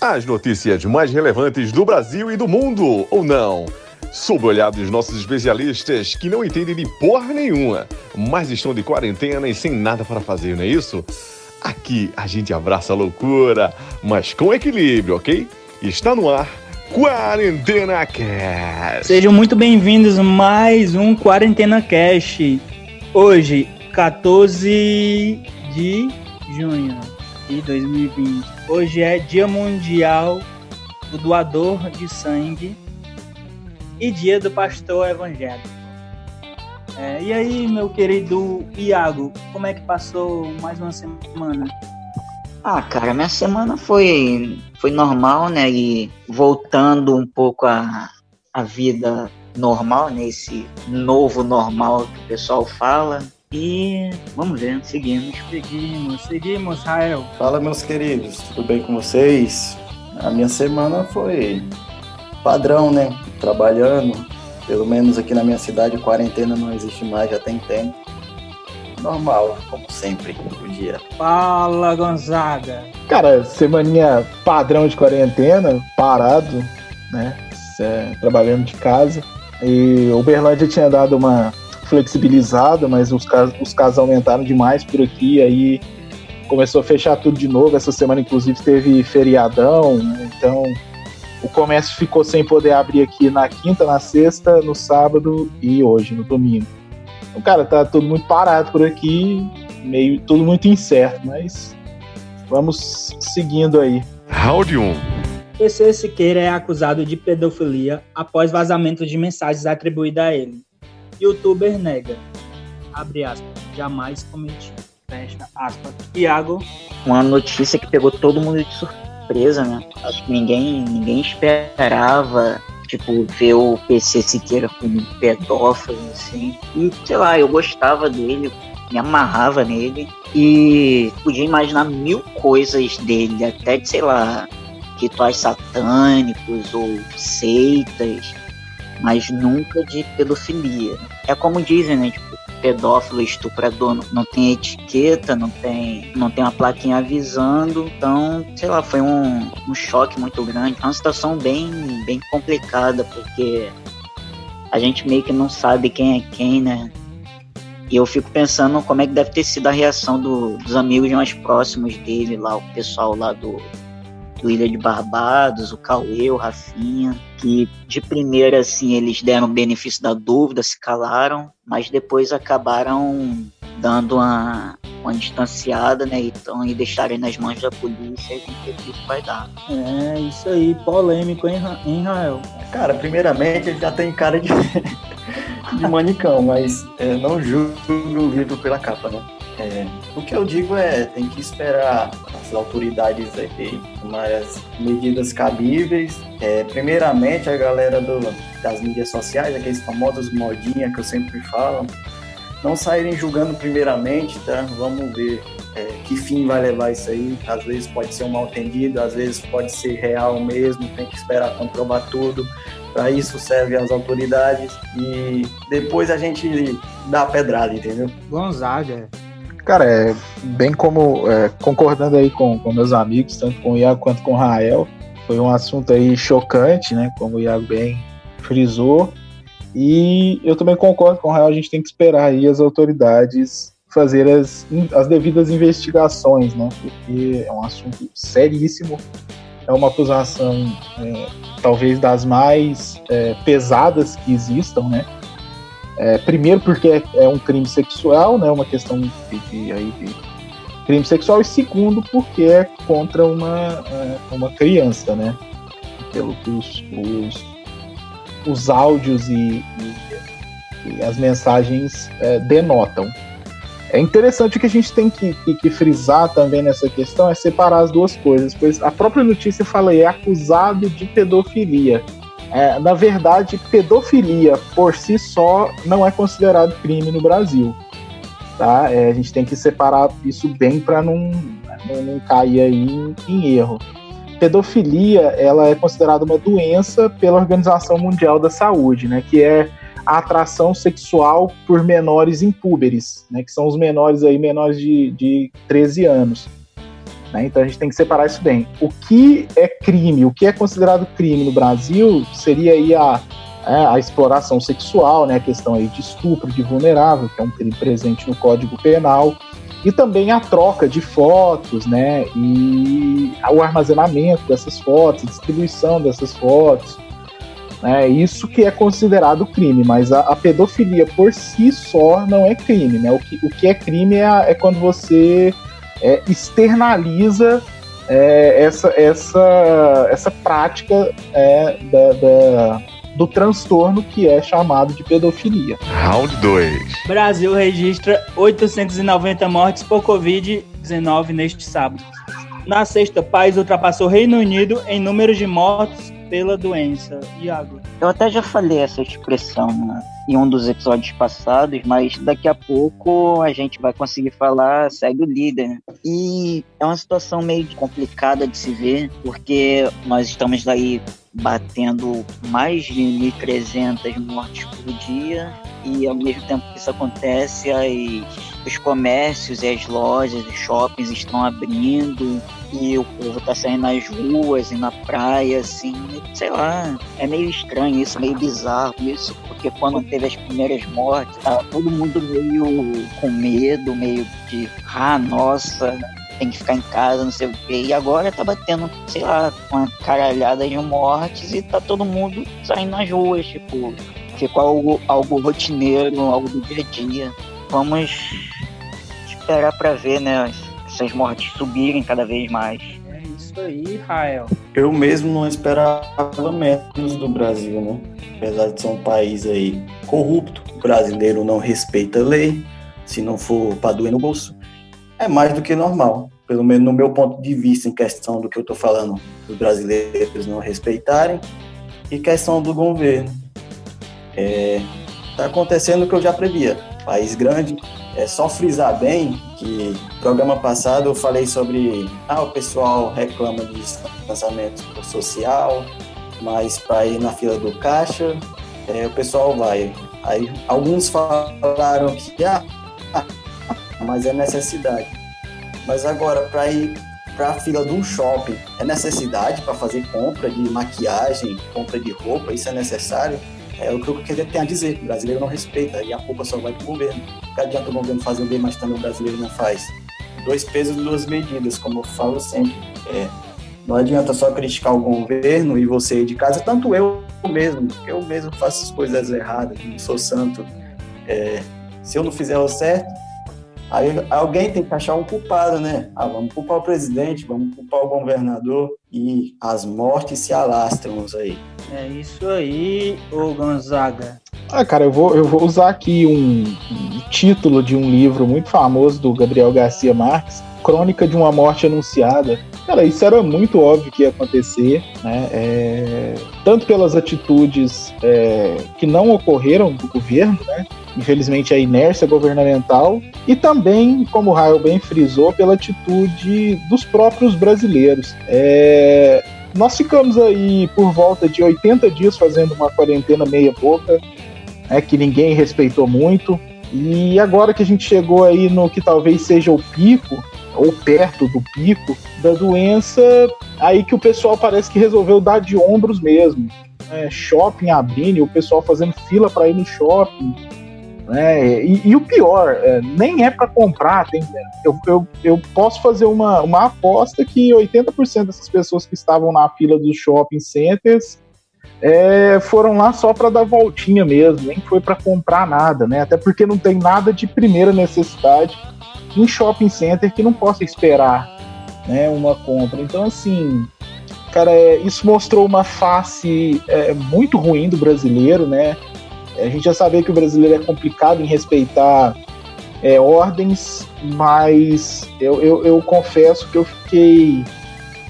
As notícias mais relevantes do Brasil e do mundo, ou não? Sob o olhar dos nossos especialistas que não entendem de porra nenhuma, mas estão de quarentena e sem nada para fazer, não é isso? Aqui a gente abraça a loucura, mas com equilíbrio, ok? Está no ar Quarentena Cast. Sejam muito bem-vindos a mais um Quarentena Cast. Hoje, 14 de junho de 2020. Hoje é Dia Mundial do Doador de Sangue e Dia do Pastor Evangélico. É, e aí, meu querido Iago, como é que passou mais uma semana? Ah, cara, minha semana foi, foi normal, né? E voltando um pouco a, a vida normal, nesse né? novo normal que o pessoal fala. E vamos ver, seguimos. Seguimos, seguimos, Rael. Fala, meus queridos, tudo bem com vocês? A minha semana foi padrão, né? Trabalhando, pelo menos aqui na minha cidade, quarentena não existe mais, já tem tempo. Normal, como sempre, o dia. Fala, Gonzaga. Cara, semaninha padrão de quarentena, parado, né? Trabalhando de casa. E o Berlândia tinha dado uma flexibilizada, mas os casos, os casos aumentaram demais por aqui, aí começou a fechar tudo de novo. Essa semana, inclusive, teve feriadão, né? então o comércio ficou sem poder abrir aqui na quinta, na sexta, no sábado e hoje, no domingo. Então, cara, tá tudo muito parado por aqui, meio tudo muito incerto, mas vamos seguindo aí. Round 1. PC Siqueira é acusado de pedofilia após vazamento de mensagens atribuídas a ele. Youtuber nega. Abre aspas. Jamais cometi. Fecha aspas. Iago. Uma notícia que pegou todo mundo de surpresa, né? Acho que ninguém, ninguém esperava tipo, ver o PC Siqueira como pedófilo, assim. E, sei lá, eu gostava dele, me amarrava nele e podia imaginar mil coisas dele, até de, sei lá, rituais satânicos ou seitas mas nunca de pedofilia. É como dizem, né? Tipo, pedófilo, estuprador não, não tem etiqueta, não tem, não tem uma plaquinha avisando. Então, sei lá, foi um, um choque muito grande. É uma situação bem, bem complicada, porque a gente meio que não sabe quem é quem, né? E eu fico pensando como é que deve ter sido a reação do, dos amigos mais próximos dele lá, o pessoal lá do, do Ilha de Barbados, o Cauê, o Rafinha, que de primeira assim eles deram o benefício da dúvida, se calaram, mas depois acabaram dando uma, uma distanciada, né? Então, e deixarem nas mãos da polícia e ver o que vai dar. É, isso aí, polêmico, hein, Rael? Cara, primeiramente ele já tem cara de, de manicão, mas é, não julgo o livro pela capa, né? É, o que eu digo é, tem que esperar autoridades aí as medidas cabíveis. É, primeiramente, a galera do, das mídias sociais, aqueles famosos modinha que eu sempre falo, não saírem julgando primeiramente, tá? Vamos ver é, que fim vai levar isso aí. Às vezes pode ser um mal entendido, às vezes pode ser real mesmo, tem que esperar comprovar tudo. Para isso servem as autoridades e depois a gente dá a pedrada, entendeu? Gonzaga, Cara, é bem como é, concordando aí com, com meus amigos, tanto com o Iago quanto com o Rael, foi um assunto aí chocante, né? Como o Iago bem frisou. E eu também concordo com o Rael, a gente tem que esperar aí as autoridades fazer as, as devidas investigações, né? Porque é um assunto seríssimo, é uma acusação é, talvez das mais é, pesadas que existam, né? É, primeiro porque é, é, um crime sexual, né, uma questão de, de, de crime sexual, e segundo porque é contra uma, é, uma criança, né, pelo que os, os, os áudios e, e, e, as mensagens é, denotam. É interessante que a gente tem que, que, que, frisar também nessa questão é separar as duas coisas, pois a própria notícia fala aí, é acusado de pedofilia. É, na verdade, pedofilia por si só não é considerado crime no Brasil. Tá? É, a gente tem que separar isso bem para não, não, não, cair aí em, em, erro. Pedofilia ela é considerada uma doença pela Organização Mundial da Saúde, né, que é a atração sexual por menores impúberes, né, que são os menores aí menores de, de 13 anos. Né? Então a gente tem que separar isso bem. O que é crime, o que é considerado crime no Brasil seria aí a, é, a exploração sexual, né? a questão aí de estupro de vulnerável, que é um crime presente no Código Penal, e também a troca de fotos, né? E o armazenamento dessas fotos, distribuição dessas fotos, né? Isso que é considerado crime, mas a, a, pedofilia por si só não é crime, né? O que, o que é crime é, é quando você é, externaliza é, essa, essa, essa prática é, da, da, do transtorno que é chamado de pedofilia. Round 2. Brasil registra 890 mortes por Covid-19 neste sábado. Na sexta, país ultrapassou Reino Unido em número de mortos pela doença. Iago. Eu até já falei essa expressão né, em um dos episódios passados, mas daqui a pouco a gente vai conseguir falar, segue o líder. E é uma situação meio complicada de se ver, porque nós estamos daí batendo mais de 1.300 mortes por dia. E ao mesmo tempo que isso acontece, os comércios e as lojas, os shoppings estão abrindo. E o povo tá saindo nas ruas e na praia, assim, sei lá, é meio estranho isso, meio bizarro isso, porque quando teve as primeiras mortes, tá todo mundo meio com medo, meio de, ah, nossa, tem que ficar em casa, não sei o quê. E agora tá batendo, sei lá, uma caralhada de mortes e tá todo mundo saindo nas ruas, tipo, ficou algo, algo rotineiro, algo do dia a dia. Vamos esperar para ver, né, essas mortes subirem cada vez mais. É isso aí, Rael. Eu mesmo não esperava menos do Brasil, né? Apesar de ser um país aí corrupto, o brasileiro não respeita a lei, se não for para doer no bolso é mais do que normal. Pelo menos no meu ponto de vista, em questão do que eu estou falando, dos brasileiros não respeitarem, e questão do governo. Está é, tá acontecendo o que eu já previa. País grande, é só frisar bem que no programa passado eu falei sobre ah, o pessoal reclama de distanciamento social, mas para ir na fila do caixa, é, o pessoal vai. Aí alguns falaram que ah, mas é necessidade. Mas agora, para ir para a fila de um shopping, é necessidade para fazer compra de maquiagem, compra de roupa, isso é necessário? É o que eu queria ter a dizer. O brasileiro não respeita e a culpa só vai para o governo. Que adianta o governo fazer bem, mas também o brasileiro não faz. Dois pesos, duas medidas, como eu falo sempre. É, não adianta só criticar o governo e você de casa, tanto eu mesmo, eu mesmo faço as coisas erradas, não sou santo. É, se eu não fizer o certo, Aí alguém tem que achar um culpado, né? Ah, vamos culpar o presidente, vamos culpar o governador e as mortes se alastram aí. É isso aí, ô Gonzaga. Ah, cara, eu vou, eu vou usar aqui um, um título de um livro muito famoso do Gabriel Garcia Marques, Crônica de uma Morte Anunciada. Cara, isso era muito óbvio que ia acontecer, né? É, tanto pelas atitudes é, que não ocorreram do governo, né? infelizmente, a inércia governamental e também, como o Raio bem frisou, pela atitude dos próprios brasileiros. É, nós ficamos aí por volta de 80 dias fazendo uma quarentena meia boca, é, que ninguém respeitou muito. E agora que a gente chegou aí no que talvez seja o pico, ou perto do pico da doença, aí que o pessoal parece que resolveu dar de ombros mesmo. É, shopping abrindo, o pessoal fazendo fila para ir no shopping, né? E, e, o pior, é, nem é para comprar. Tem, eu, eu, eu posso fazer uma, uma aposta que 80% dessas pessoas que estavam na fila dos shopping centers é, foram lá só para dar voltinha mesmo, nem foi para comprar nada, né? Até porque não tem nada de primeira necessidade em shopping center que não possa esperar né, uma compra. Então, assim, cara, é, isso mostrou uma face é, muito ruim do brasileiro, né? A gente já sabia que o brasileiro é complicado em respeitar é, ordens, mas eu, eu, eu, confesso que eu fiquei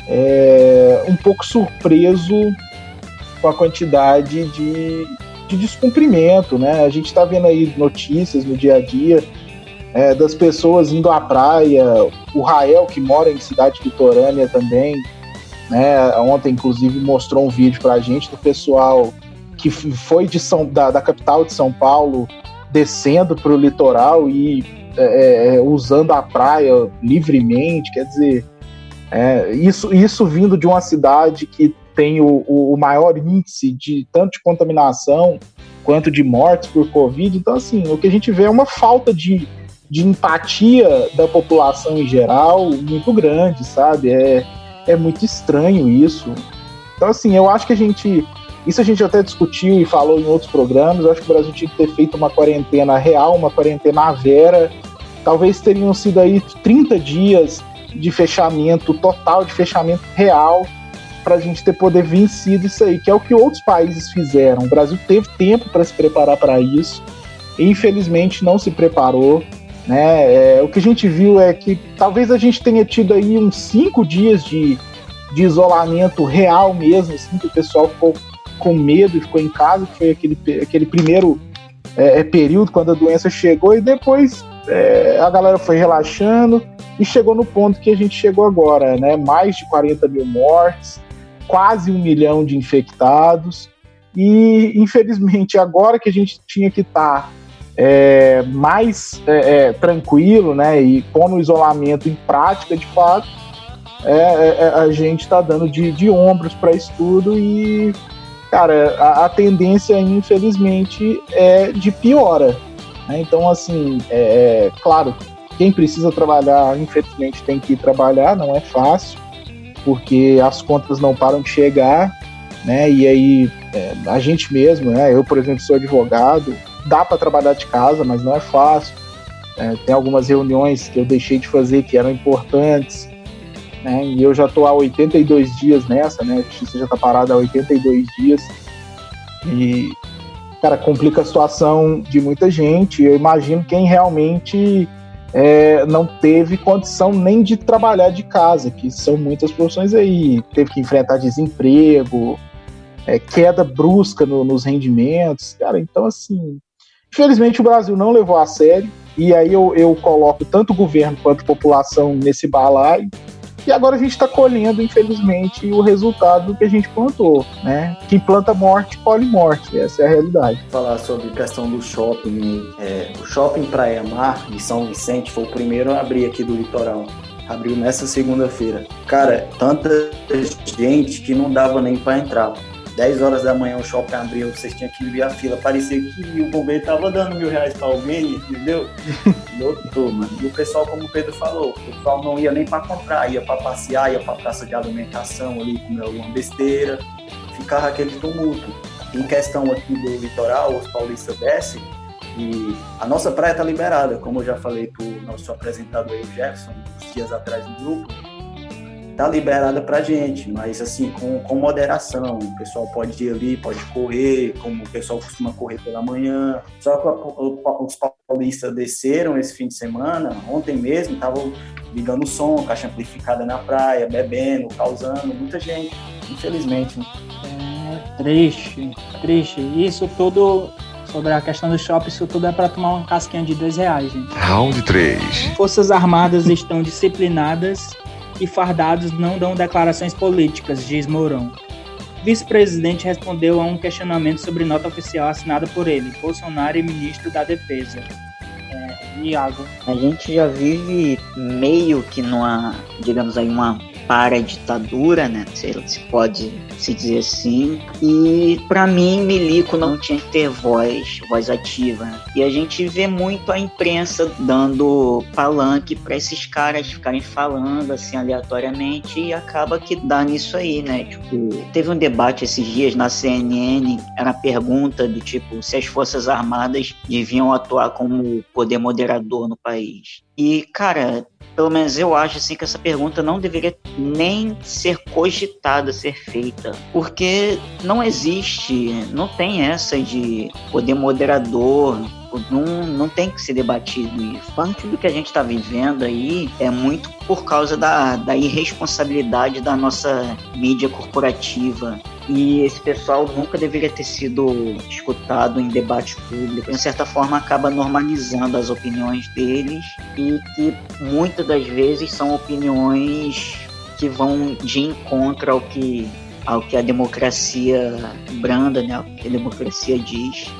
é, um pouco surpreso com a quantidade de, de descumprimento, né? A gente está vendo aí notícias no dia a dia é, das pessoas indo à praia, o Rael, que mora em cidade litorânea também, né? Ontem, inclusive, mostrou um vídeo para a gente do pessoal que foi de São, da, da capital de São Paulo descendo para o litoral e é, é, é, usando a praia livremente, quer dizer, É, isso, isso vindo de uma cidade que tem o, o, maior índice de tanto de contaminação quanto de mortes por Covid. Então, assim, o que a gente vê é uma falta de, de empatia da população em geral muito grande, sabe? É, é muito estranho isso. Então, assim, eu acho que a gente. Isso a gente até discutiu e falou em outros programas. Eu acho que o Brasil tinha que ter feito uma quarentena real, uma quarentena vera. Talvez teriam sido aí 30 dias de fechamento total, de fechamento real, para a gente ter poder vencido isso aí, que é o que outros países fizeram. O Brasil teve tempo para se preparar para isso, infelizmente não se preparou. Né? É, o que a gente viu é que talvez a gente tenha tido aí uns cinco dias de, de isolamento real mesmo, assim, que o pessoal ficou com medo e ficou em casa, que foi aquele, aquele primeiro é, é período quando a doença chegou, e depois é, a galera foi relaxando e chegou no ponto que a gente chegou agora, né? Mais de 40 mil mortes, quase um milhão de infectados. E, infelizmente, agora que a gente tinha que estar tá, é, mais é, é, tranquilo, né? E pondo o isolamento em prática de fato, é, é, é, a gente está dando de, de ombros para isso tudo e, cara, a, a, tendência, infelizmente, é de piora. Né? Então, assim, é, claro, quem precisa trabalhar, infelizmente, tem que trabalhar, não é fácil, porque as contas não param de chegar, né? E aí, é, a gente mesmo, né? Eu, por exemplo, sou advogado, dá para trabalhar de casa, mas não é fácil. É, tem algumas reuniões que eu deixei de fazer que eram importantes, né? E eu já estou há 82 dias nessa, né? A justiça já está parada há 82 dias. E, cara, complica a situação de muita gente. Eu imagino quem realmente é, não teve condição nem de trabalhar de casa, que são muitas profissões aí. Teve que enfrentar desemprego, é, queda brusca no, nos rendimentos. Cara, então, assim, infelizmente o Brasil não levou a sério. E aí eu, eu coloco tanto o governo quanto a população nesse balaio. E agora a gente está colhendo, infelizmente, o resultado que a gente plantou, né? Quem planta morte, colhe morte. Essa é a realidade. Falar sobre a questão do shopping. É, o shopping Praia Mar de São Vicente foi o primeiro a abrir aqui do litoral. Abriu nessa segunda-feira. Cara, tanta gente que não dava nem para entrar. 10 horas da manhã o shopping abriu, vocês tinham que vir a fila. Parecia que o bombeiro tava dando mil reais para alguém, entendeu? Lotou, mano. E o pessoal, como o Pedro falou, o pessoal não ia nem para comprar, ia para passear, ia para praça de alimentação ali, comer alguma besteira. Ficava aquele tumulto. Em questão aqui do litoral, os paulistas descem e a nossa praia está liberada, como eu já falei para o nosso apresentador aí, o Jefferson, uns dias atrás no grupo tá liberada pra gente, mas assim, com, com moderação. O pessoal pode ir ali, pode correr, como o pessoal costuma correr pela manhã. Só que os paulistas desceram esse fim de semana, ontem mesmo, estavam ligando o som, caixa amplificada na praia, bebendo, causando, muita gente, infelizmente. Né? É triste, triste. Isso tudo sobre a questão do shopping, isso tudo é para tomar uma casquinha de dois reais, gente. Round 3. Forças Armadas estão disciplinadas e fardados não dão declarações políticas, diz Mourão. Vice-presidente respondeu a um questionamento sobre nota oficial assinada por ele, Bolsonaro e ministro da Defesa. É, Iago. A gente já vive meio que numa, digamos aí, uma para a ditadura, né? Se, pode se dizer assim. E para mim, Milico não tinha que ter voz, voz ativa. E a gente vê muito a imprensa dando palanque para esses caras ficarem falando assim aleatoriamente e acaba que dá nisso aí, né? Tipo, teve um debate esses dias na CNN, era a pergunta do tipo se as Forças Armadas deviam atuar como poder moderador no país. E, cara, pelo menos eu acho assim que essa pergunta não deveria nem ser cogitada ser feita, porque não existe, não tem essa de poder moderador, não, não tem que ser debatido. E parte do que a gente está vivendo aí é muito por causa da, da irresponsabilidade da nossa mídia corporativa e esse pessoal nunca deveria ter sido escutado em debate público. De certa forma, acaba normalizando as opiniões deles e que muitas das vezes são opiniões que vão de encontro ao que, ao que a democracia branda, né, ao que a democracia diz.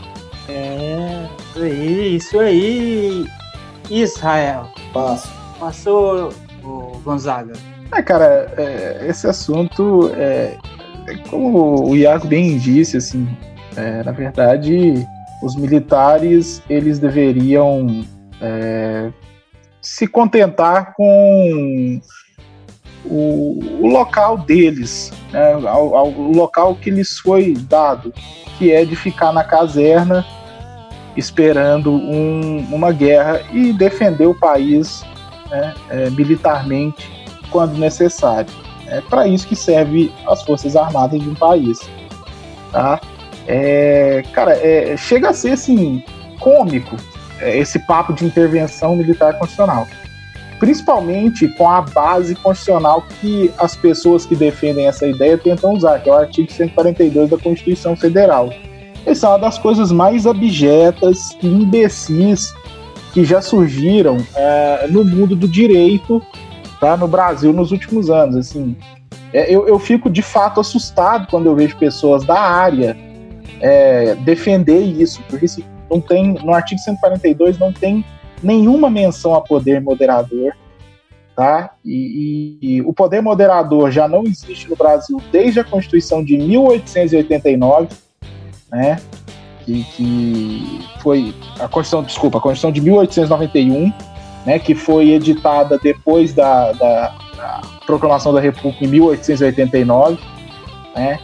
É, isso aí, isso aí. Israel. Passo. Passou o Gonzaga. É, cara, é, esse assunto, é, como o Iago bem disse, assim, é, na verdade, os militares eles deveriam é, se contentar com o, o local deles, né, ao, ao, o local que lhes foi dado, que é de ficar na caserna esperando um, uma guerra e defender o país né, é, militarmente quando necessário. É para isso que serve as forças armadas de um país, tá? É, cara, é, chega a ser assim cômico é, esse papo de intervenção militar constitucional principalmente com a base constitucional que as pessoas que defendem essa ideia tentam usar, que é o artigo 142 da Constituição Federal. Essa é uma das coisas mais abjetas e imbecis que já surgiram é, no mundo do direito tá, no Brasil nos últimos anos. Assim, é, eu, eu fico de fato assustado quando eu vejo pessoas da área é, defender isso, porque isso não tem, no artigo 142 não tem nenhuma menção a poder moderador, tá? E, e, e, o poder moderador já não existe no Brasil desde a Constituição de 1889, né? Que, que foi a Constituição, desculpa, a Constituição de 1891, né? Que foi editada depois da, da, da proclamação da República em 1889, né?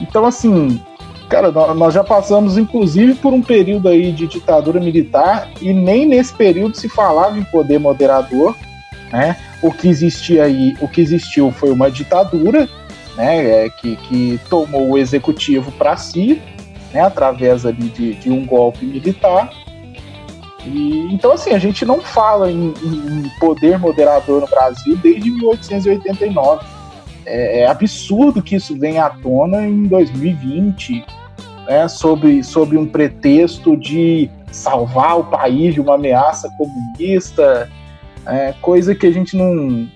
Então, assim, Cara, nós já passamos, inclusive, por um período aí de ditadura militar e nem nesse período se falava em poder moderador, né? O que existia aí, o que existiu foi uma ditadura, né? É, que, que tomou o executivo para si, né? Através ali de, de um golpe militar. E, então, assim, a gente não fala em, em poder moderador no Brasil desde 1889. É, é, absurdo que isso venha à tona em 2020, né, sob, sob um pretexto de salvar o país de uma ameaça comunista, é, coisa que a gente não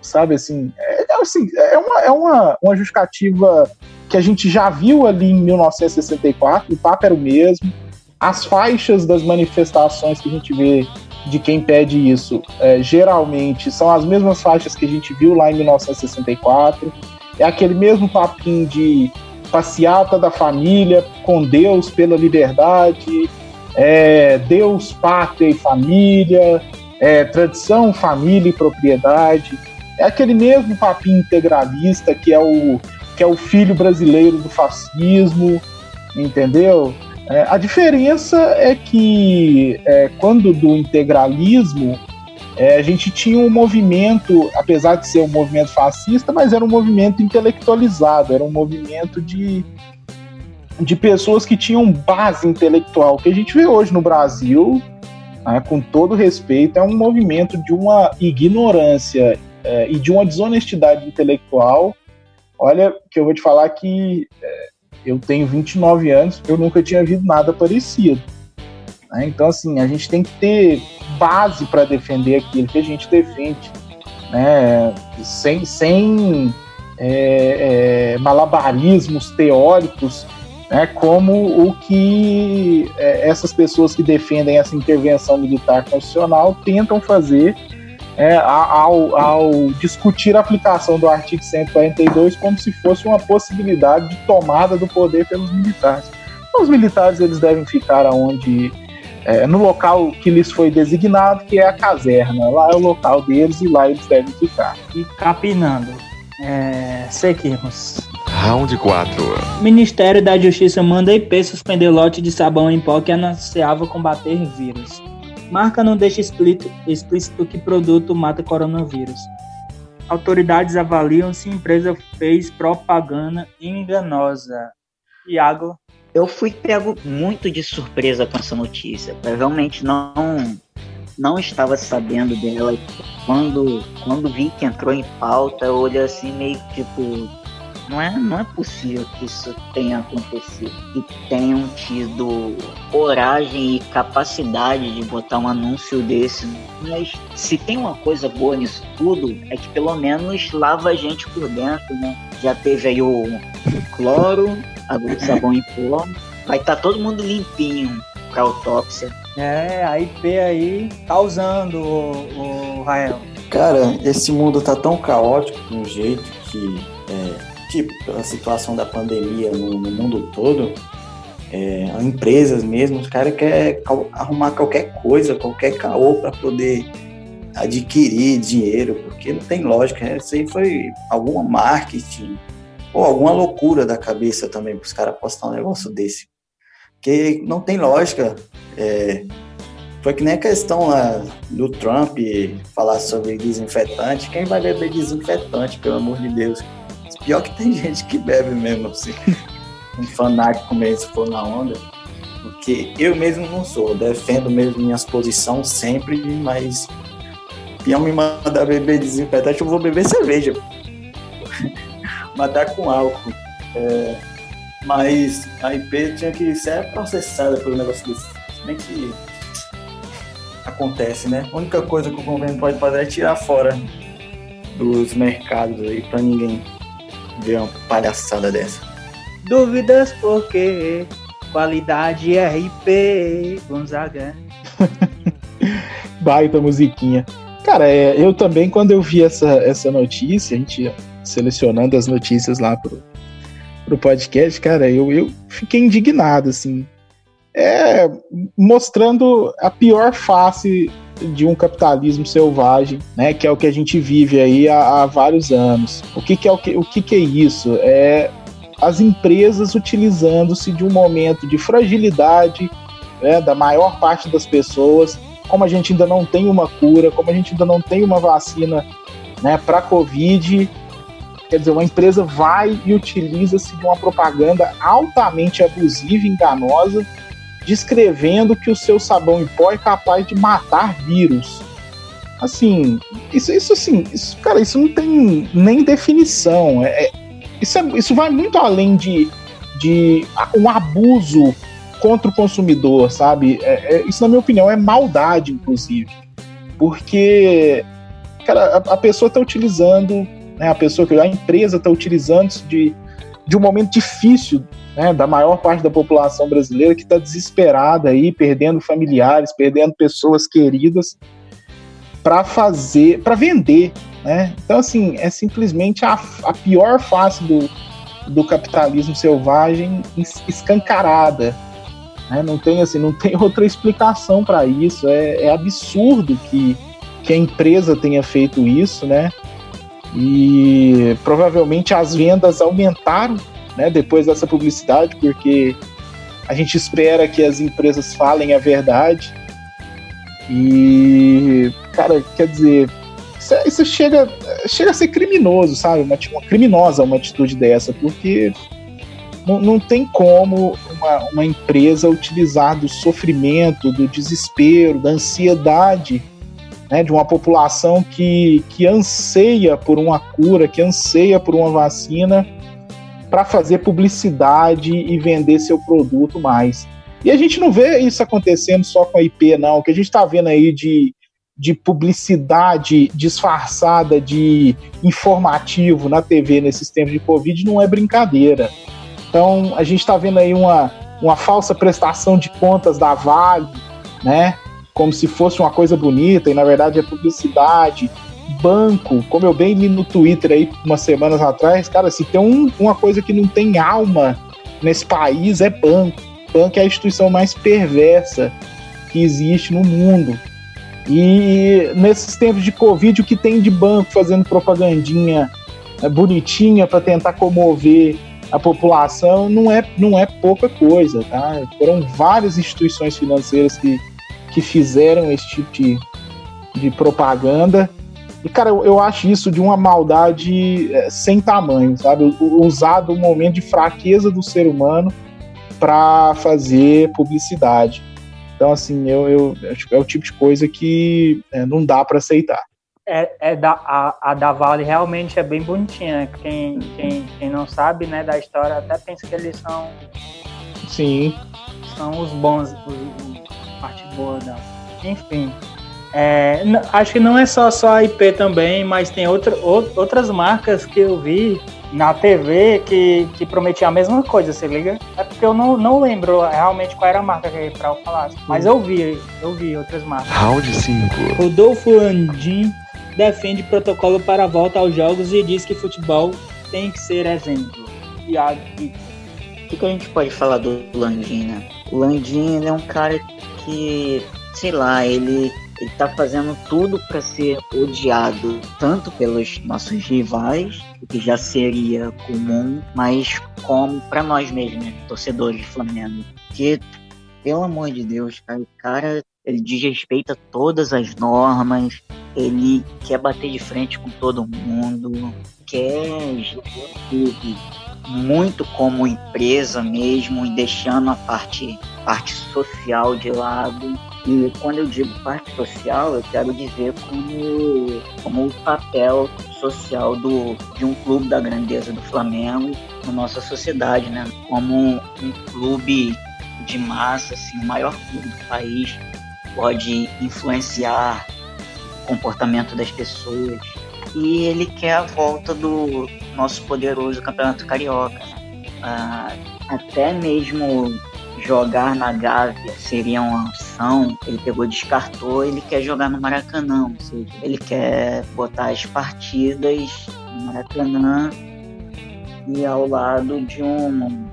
sabe assim é, é, assim, é, uma, é uma, uma justificativa que a gente já viu ali em 1964, o papo era o mesmo, as faixas das manifestações que a gente vê de quem pede isso é, geralmente são as mesmas faixas que a gente viu lá em 1964, é aquele mesmo papinho de passeata da família com Deus pela liberdade, é, Deus, pátria e família, é, tradição, família e propriedade. É aquele mesmo papinho integralista que é o, que é o filho brasileiro do fascismo, entendeu? É, a diferença é que é, quando do integralismo é, a gente tinha um movimento, apesar de ser um movimento fascista, mas era um movimento intelectualizado, era um movimento de, de pessoas que tinham base intelectual. Que a gente vê hoje no Brasil, né, com todo respeito, é um movimento de uma ignorância é, e de uma desonestidade intelectual. Olha, que eu vou te falar que é, eu tenho 29 anos, eu nunca tinha visto nada parecido. Né? Então, assim, a gente tem que ter base para defender aquilo que a gente defende, né? sem, sem é, é, malabarismos teóricos, né? como o que é, essas pessoas que defendem essa intervenção militar constitucional tentam fazer é, ao, ao, discutir a aplicação do artigo 142 como se fosse uma possibilidade de tomada do poder pelos militares. Então, os militares eles devem ficar onde é, no local que lhes foi designado, que é a caserna. Lá é o local deles e lá eles devem ficar. E capinando. É, seguimos. Round 4. Ministério da Justiça manda IP suspender lote de sabão em pó que anunciava combater vírus. Marca não deixa explícito, explícito que produto mata coronavírus. Autoridades avaliam se empresa fez propaganda enganosa. Iago eu fui pego muito de surpresa com essa notícia. Eu realmente não não estava sabendo dela. Quando, quando vi que entrou em pauta, eu olhei assim meio tipo. Não é, não é possível que isso tenha acontecido. Que tenham tido coragem e capacidade de botar um anúncio desse. Mas se tem uma coisa boa nisso tudo, é que pelo menos lava a gente por dentro, né? Já teve aí o cloro, o sabão em pó. Vai estar tá todo mundo limpinho pra autópsia. É, a IP aí causando o, o Rael. Cara, esse mundo tá tão caótico de um jeito que, é, tipo, a situação da pandemia no, no mundo todo, é, empresas mesmo, os caras querem arrumar qualquer coisa, qualquer caô para poder adquirir dinheiro, porque não tem lógica. Né? Isso aí foi alguma marketing ou alguma loucura da cabeça também para os caras postar um negócio desse. Porque não tem lógica. É, foi que nem a questão lá do Trump falar sobre desinfetante. Quem vai beber desinfetante, pelo amor de Deus? Pior que tem gente que bebe mesmo, assim. Um fanático mesmo, se for na onda. Porque eu mesmo não sou. Defendo mesmo minhas posições sempre, mas peão me mandar beber desinfetante, eu vou beber cerveja. Matar com álcool. É, mas a IP tinha que ser processada pelo negócio desse. Se bem que acontece, né? A única coisa que o governo pode fazer é tirar fora dos mercados aí pra ninguém ver uma palhaçada dessa. Dúvidas por quê? Qualidade RP Gonzaga. Baita musiquinha. Cara, é, eu também, quando eu vi essa, essa notícia, a gente selecionando as notícias lá pro, pro podcast, cara, eu, eu fiquei indignado, assim é, mostrando a pior face de um capitalismo selvagem, né, que é o que a gente vive aí há, há vários anos. O que, que é o que, o que, que é isso? É as empresas utilizando-se de um momento de fragilidade né, da maior parte das pessoas, como a gente ainda não tem uma cura, como a gente ainda não tem uma vacina né, para Covid, quer dizer, uma empresa vai e utiliza-se de uma propaganda altamente abusiva, enganosa, descrevendo que o seu sabão em pó é capaz de matar vírus. Assim, isso, isso assim, isso, cara, isso não tem nem definição. É, é, isso, é, isso vai muito além de, de um abuso contra o consumidor, sabe? É, é, isso, na minha opinião, é maldade, inclusive. Porque, cara, a, a pessoa está utilizando, né, a pessoa, a empresa está utilizando de, de um momento difícil né, da maior parte da população brasileira que está desesperada aí, perdendo familiares, perdendo pessoas queridas para fazer, para vender, né? Então assim é simplesmente a, a pior face do, do capitalismo selvagem escancarada. Né? Não tem assim, não tem outra explicação para isso. É, é absurdo que, que a empresa tenha feito isso, né? E provavelmente as vendas aumentaram né, depois dessa publicidade, porque a gente espera que as empresas falem a verdade. E, cara, quer dizer, isso, é, isso chega, chega a ser criminoso, sabe? Uma, uma criminosa uma atitude dessa, porque não, não tem como uma, uma empresa utilizar do sofrimento, do desespero, da ansiedade né, de uma população que, que anseia por uma cura, que anseia por uma vacina, para fazer publicidade e vender seu produto mais. E a gente não vê isso acontecendo só com a IP, não. O que a gente está vendo aí de, de publicidade disfarçada de informativo na TV nesses tempos de Covid não é brincadeira. Então, a gente está vendo aí uma, uma falsa prestação de contas da Vale, né? Como se fosse uma coisa bonita, e na verdade é publicidade banco, como eu bem li no Twitter aí umas semanas atrás, cara, se tem um, uma coisa que não tem alma nesse país é banco. Banco é a instituição mais perversa que existe no mundo. E nesses tempos de Covid, o que tem de banco fazendo propagandinha né, bonitinha para tentar comover a população não é, não é pouca coisa, tá? Foram várias instituições financeiras que, que fizeram esse tipo de, de propaganda e, cara, eu, eu acho isso de uma maldade é, sem tamanho, sabe? Usar do momento de fraqueza do ser humano para fazer publicidade. Então, assim, eu, eu, é o tipo de coisa que é, não dá para aceitar. É, é da, a, a, da Vale realmente é bem bonitinha. Quem, quem, quem não sabe né, da história até pensa que eles são. Sim. São os bons, os, parte boa da. Enfim. É, acho que não é só, só a IP também, mas tem outra, outras marcas que eu vi na TV que, que prometiam a mesma coisa, se liga? É porque eu não, não lembro realmente qual era a marca que pra eu falar. Mas eu vi, eu vi outras marcas. Round 5. Rodolfo Andim, defende protocolo para a volta aos jogos e diz que futebol tem que ser exemplo. Iago, o que, que, a gente pode falar do Landim, né? O Landim é um cara que, sei lá, ele ele tá fazendo tudo para ser odiado tanto pelos nossos rivais, o que já seria comum, mas como para nós mesmos, né, torcedores de Flamengo. Que, pelo amor de Deus, cara, o cara ele desrespeita todas as normas, ele quer bater de frente com todo mundo, quer tudo muito como empresa mesmo e deixando a parte, parte social de lado e quando eu digo parte social, eu quero dizer como, como o papel social do, de um clube da grandeza do Flamengo na nossa sociedade, né? Como um clube de massa, assim, o maior clube do país, pode influenciar o comportamento das pessoas. E ele quer a volta do nosso poderoso Campeonato Carioca. Ah, até mesmo jogar na Gávea seria uma opção, ele pegou descartou, ele quer jogar no Maracanã, seja, ele quer botar as partidas no Maracanã e ao lado de um,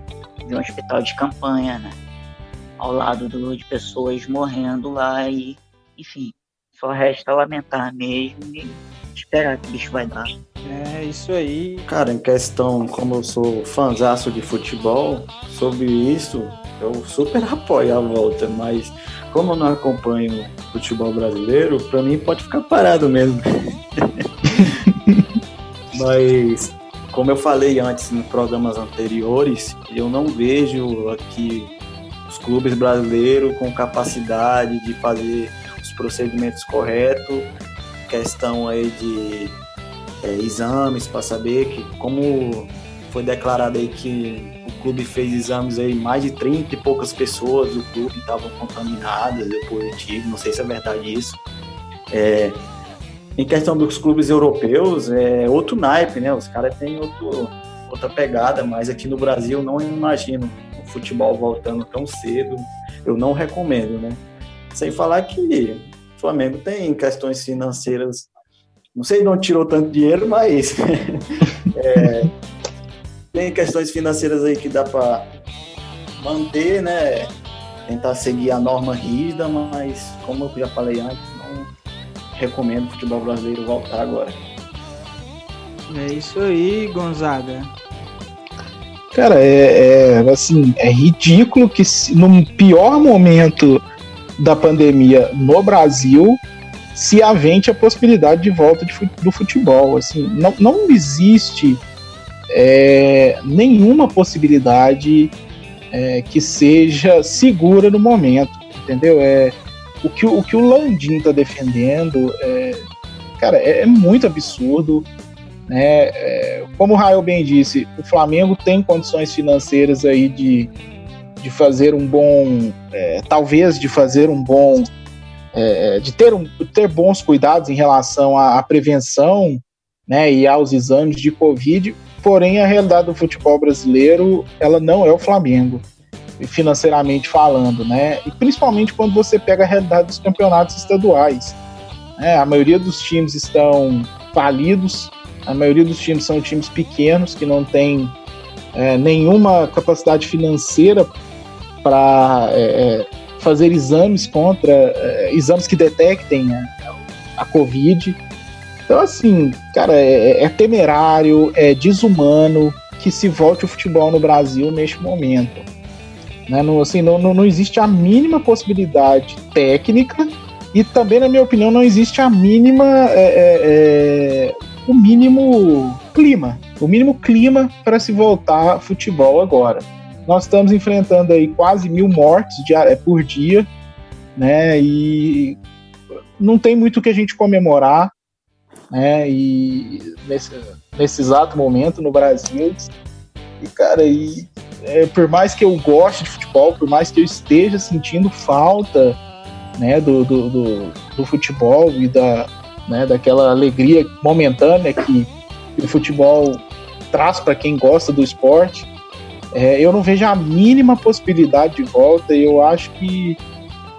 de um hospital de campanha, né? Ao lado do, de pessoas morrendo lá e, enfim, só resta lamentar mesmo e esperar que o bicho vai dar. É isso aí. Cara, em questão, como eu sou fãzaço de futebol, sobre isso, eu super apoio a volta, mas como eu não acompanho futebol brasileiro, para mim pode ficar parado mesmo. mas como eu falei antes em programas anteriores, eu não vejo aqui os clubes brasileiros com capacidade de fazer os procedimentos corretos, questão aí de é, exames para saber que como foi declarado aí que clube fez exames aí, mais de 30 e poucas pessoas do clube estavam contaminadas, deu positivo, não sei se é verdade isso. É, em questão dos clubes europeus, é outro naipe, né? Os caras têm outro, outra pegada, mas aqui no Brasil não imagino o futebol voltando tão cedo. Eu não recomendo, né? Sem falar que o Flamengo tem questões financeiras. Não sei de onde tirou tanto dinheiro, mas é, tem questões financeiras aí que dá para manter, né? Tentar seguir a norma rígida, mas como eu já falei antes, não recomendo o futebol brasileiro voltar agora. É isso aí, Gonzaga. Cara, é, é assim, é ridículo que no pior momento da pandemia no Brasil se avente a possibilidade de volta de, do futebol. Assim, não, não existe é, nenhuma possibilidade é, que seja segura no momento, entendeu? É, o, que, o que o Landim está defendendo, é, cara, é, é, muito absurdo. Né? É, como o Rael bem disse, o Flamengo tem condições financeiras aí de, de fazer um bom, é, talvez de fazer um bom, de ter, um, ter bons cuidados em relação à, à prevenção né, e aos exames de Covid, Porém, a realidade do futebol brasileiro, ela não é o Flamengo, financeiramente falando, né? E principalmente quando você pega a realidade dos campeonatos estaduais. Né? A maioria dos times estão falidos, a maioria dos times são times pequenos que não têm é, nenhuma capacidade financeira para é, é, fazer exames contra é, exames que detectem a, a Covid. Então, assim, cara, é, é, temerário, é desumano que se volte o futebol no Brasil neste momento. Né? Não, assim, não, não, existe a mínima possibilidade técnica e também, na minha opinião, não existe a mínima. É, é, é o mínimo clima. O mínimo clima para se voltar futebol agora. Nós estamos enfrentando aí quase mil mortes é, por dia, né? E não tem muito o que a gente comemorar né? E nesse, nesse exato momento no Brasil. E, cara, e, é, por mais que eu goste de futebol, por mais que eu esteja sentindo falta né, do, do, do, do futebol e da, né, daquela alegria momentânea que, que o futebol traz para quem gosta do esporte, é, eu não vejo a mínima possibilidade de volta. Eu acho que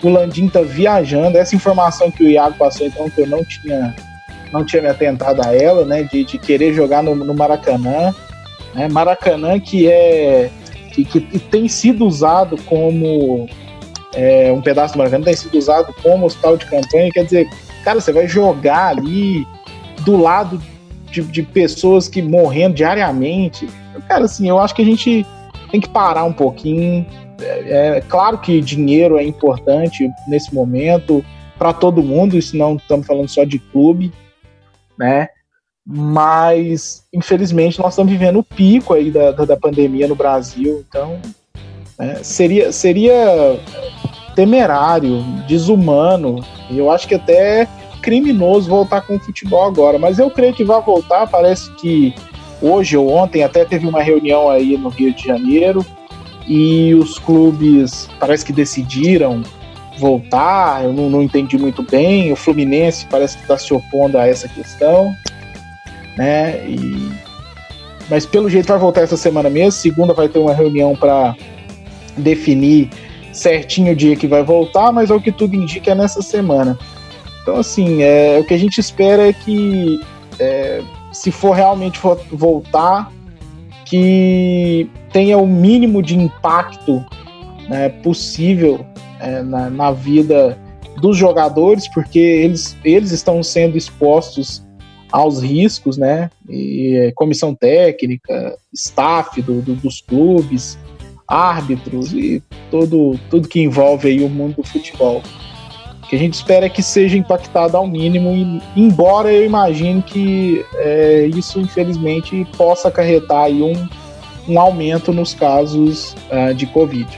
o Landim tá viajando. Essa informação que o Iago passou, então, que eu não tinha não tinha me atentado a ela, né? De, de querer jogar no, no Maracanã. Né, Maracanã que é que, que tem sido usado como é, um pedaço do Maracanã tem sido usado como hospital de campanha, quer dizer, cara, você vai jogar ali do lado de, de pessoas que morrendo diariamente. Cara, assim, eu acho que a gente tem que parar um pouquinho. É, é claro que dinheiro é importante nesse momento para todo mundo, isso não estamos falando só de clube, né? Mas, infelizmente, nós estamos vivendo o pico aí da, da, da pandemia no Brasil, então né, seria, seria temerário, desumano, e eu acho que até criminoso voltar com o futebol agora, mas eu creio que vai voltar, parece que hoje ou ontem até teve uma reunião aí no Rio de Janeiro, e os clubes parece que decidiram voltar, eu não, não entendi muito bem, o Fluminense parece que está se opondo a essa questão, né? E... Mas pelo jeito vai voltar essa semana mesmo. Segunda vai ter uma reunião para definir certinho o dia que vai voltar, mas é o que tudo indica é nessa semana. Então, assim, é, o que a gente espera é que, é, se for realmente voltar, que tenha o mínimo de impacto né, possível é, na, na, vida dos jogadores, porque eles, eles estão sendo expostos aos riscos, né? E é, comissão técnica, staff do, do, dos clubes, árbitros e todo, tudo que envolve aí o mundo do futebol. O que a gente espera é que seja impactado ao mínimo, e, embora eu imagine que é, isso, infelizmente, possa acarretar aí um, um aumento nos casos uh, de Covid.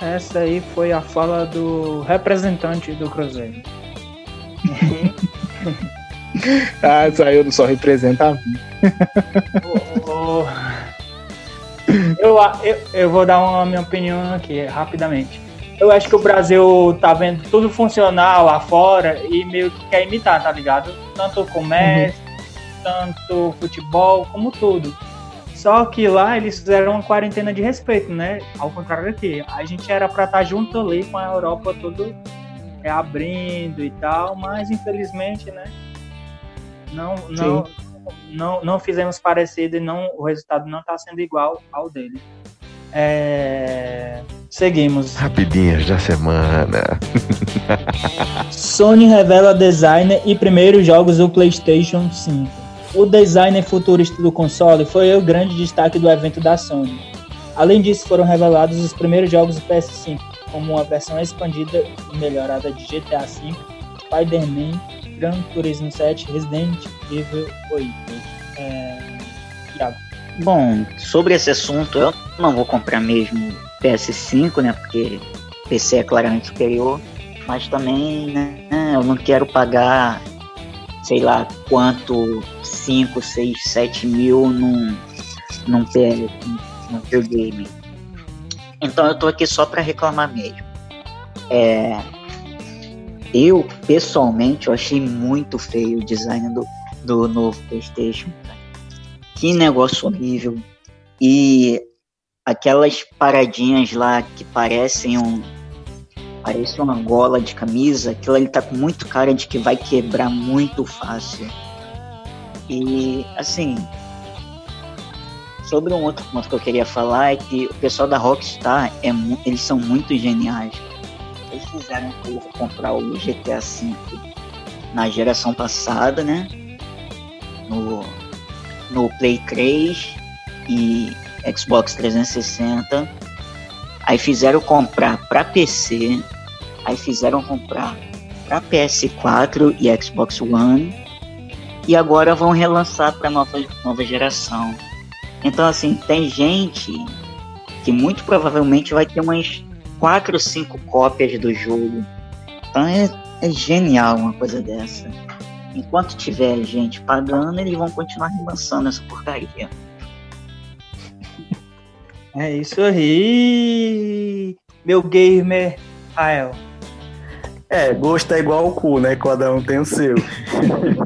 Essa aí foi a fala do representante do Cruzeiro. ah, eu não só represento a mim. eu, eu, eu vou dar uma minha opinião aqui, rapidamente. Eu acho que o Brasil tá vendo tudo funcionar lá fora e meio que quer imitar, tá ligado? Tanto o comércio, uhum. tanto o futebol, como tudo. Só que lá eles fizeram uma quarentena de respeito, né? Ao contrário daqui. A gente era pra estar tá junto ali com a Europa todo é, abrindo e tal, mas infelizmente, né? Não, não, não, não fizemos parecido e não, o resultado não está sendo igual ao dele. É... Seguimos. Rapidinhas da semana. Sony revela designer e primeiros jogos do PlayStation 5. O designer futurista do console foi o grande destaque do evento da Sony. Além disso, foram revelados os primeiros jogos do PS5, como uma versão expandida e melhorada de GTA V, Spider-Man Gran Turismo 7, Resident Evil 8. É... Bom, sobre esse assunto, eu não vou comprar mesmo PS5, né? Porque PC é claramente superior. Mas também, né? Eu não quero pagar, sei lá, quanto 5, 6, 7 mil num, num, PS, num videogame. Então eu tô aqui só para reclamar mesmo. É, eu, pessoalmente, eu achei muito feio o design do, do novo PlayStation. Que negócio horrível. E aquelas paradinhas lá que parecem um. Parece uma gola de camisa, aquilo ali tá com muito cara de que vai quebrar muito fácil. E assim, sobre um outro ponto que eu queria falar é que o pessoal da Rockstar é, eles são muito geniais eles fizeram comprar o GTA V na geração passada, né? No, no Play 3 e Xbox 360. Aí fizeram comprar para PC. Aí fizeram comprar para PS4 e Xbox One. E agora vão relançar para nova, nova geração. Então, assim, tem gente que muito provavelmente vai ter umas quatro ou cinco cópias do jogo. Então é, é genial uma coisa dessa. Enquanto tiver gente pagando, eles vão continuar relançando essa porcaria. É isso aí, meu gamer Rael. É, gosto é igual o cu, né? Cada um tem o seu.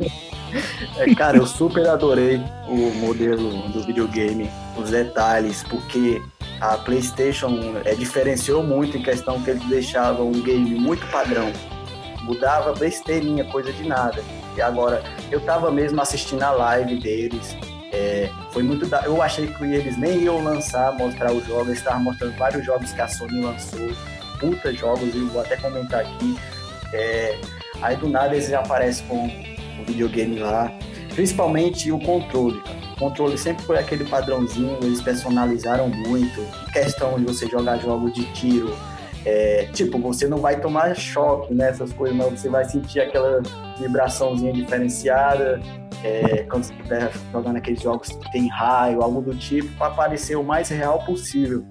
é, cara, eu super adorei o modelo do videogame, os detalhes, porque a PlayStation é, diferenciou muito em questão que eles deixavam um game muito padrão. Mudava besteirinha, coisa de nada. E agora, eu tava mesmo assistindo a live deles. É, foi muito da... Eu achei que eles nem iam lançar, mostrar os jogos. Eles estavam mostrando vários jogos que a Sony lançou. Puta jogos, e vou até comentar aqui. É, aí do nada eles aparecem com o videogame lá. Principalmente o controle. O controle sempre foi aquele padrãozinho, eles personalizaram muito. Questão de você jogar jogos de tiro. É, tipo, você não vai tomar choque nessas né, coisas, mas você vai sentir aquela vibraçãozinha diferenciada. É, quando você estiver jogando aqueles jogos que tem raio, algo do tipo, para parecer o mais real possível.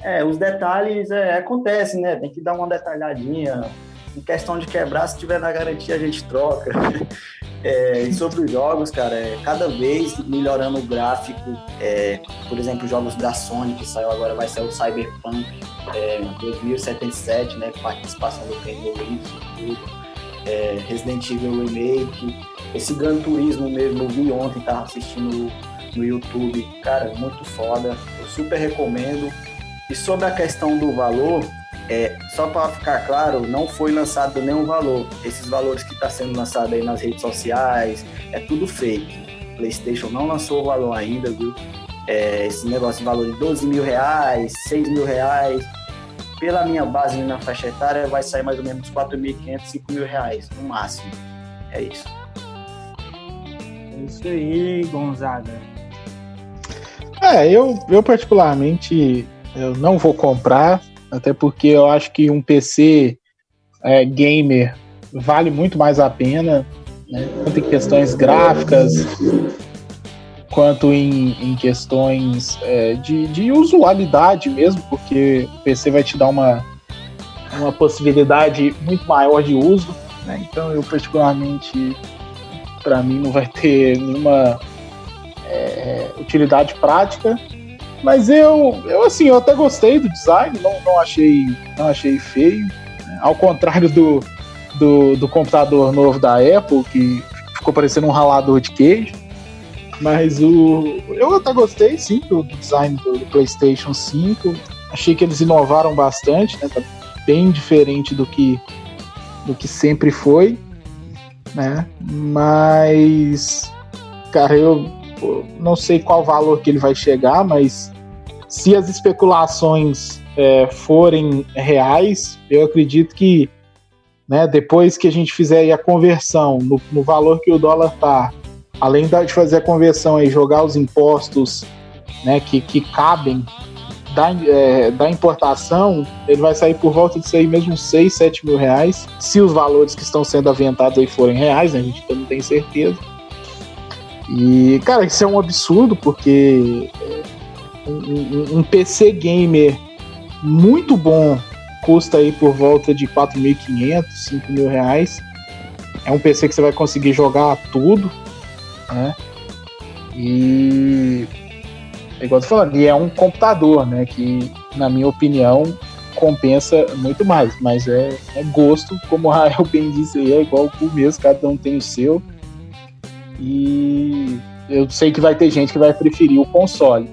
É, os detalhes é, acontecem, né? Tem que dar uma detalhadinha. Em questão de quebrar, se tiver na garantia, a gente troca. É, e sobre os jogos, cara, é, cada vez melhorando o gráfico. É, por exemplo, jogos da Sony, que saiu agora, vai sair o Cyberpunk é, 2077, né? Participação do Ken Reeves e tudo. É, Resident Evil Remake. Esse Gran Turismo mesmo, eu vi ontem, tava assistindo no YouTube. Cara, muito foda. Eu super recomendo. E sobre a questão do valor, é, só para ficar claro, não foi lançado nenhum valor. Esses valores que está sendo lançado aí nas redes sociais é tudo fake. PlayStation não lançou o valor ainda, viu? É, esse negócio de valor de 12 mil reais, 6 mil reais, pela minha base na faixa etária, vai sair mais ou menos 4.500, 5 mil reais, no máximo. É isso. É isso aí, Gonzaga. É, eu, eu particularmente eu não vou comprar, até porque eu acho que um PC é, gamer vale muito mais a pena, né? tanto em questões gráficas quanto em, em questões é, de, de usualidade mesmo, porque o PC vai te dar uma, uma possibilidade muito maior de uso. Né? Então, eu particularmente, para mim, não vai ter nenhuma é, utilidade prática. Mas eu, eu assim, eu até gostei do design, não, não achei, não achei feio. Né? Ao contrário do, do, do, computador novo da Apple, que ficou parecendo um ralador de queijo. Mas o, eu até gostei, sim, do, design do, do, PlayStation 5. Achei que eles inovaram bastante, né? Tá bem diferente do que, do que sempre foi, né? Mas, cara, eu não sei qual valor que ele vai chegar, mas se as especulações é, forem reais, eu acredito que né, depois que a gente fizer a conversão no, no valor que o dólar está, além de fazer a conversão e jogar os impostos né, que, que cabem da, é, da importação, ele vai sair por volta de sair mesmo 6, 7 mil reais, se os valores que estão sendo aventados aí forem reais, né, a gente não tem certeza. E, cara, isso é um absurdo, porque um, um, PC gamer muito bom custa aí por volta de 4.500, 5 mil reais. É um PC que você vai conseguir jogar tudo, né? E é igual eu tô falando, e é um computador, né? Que, na minha opinião, compensa muito mais. Mas é, é gosto, como o Rael bem disse aí, é igual o mesmo, cada um tem o seu. E eu sei que vai ter gente que vai preferir o console.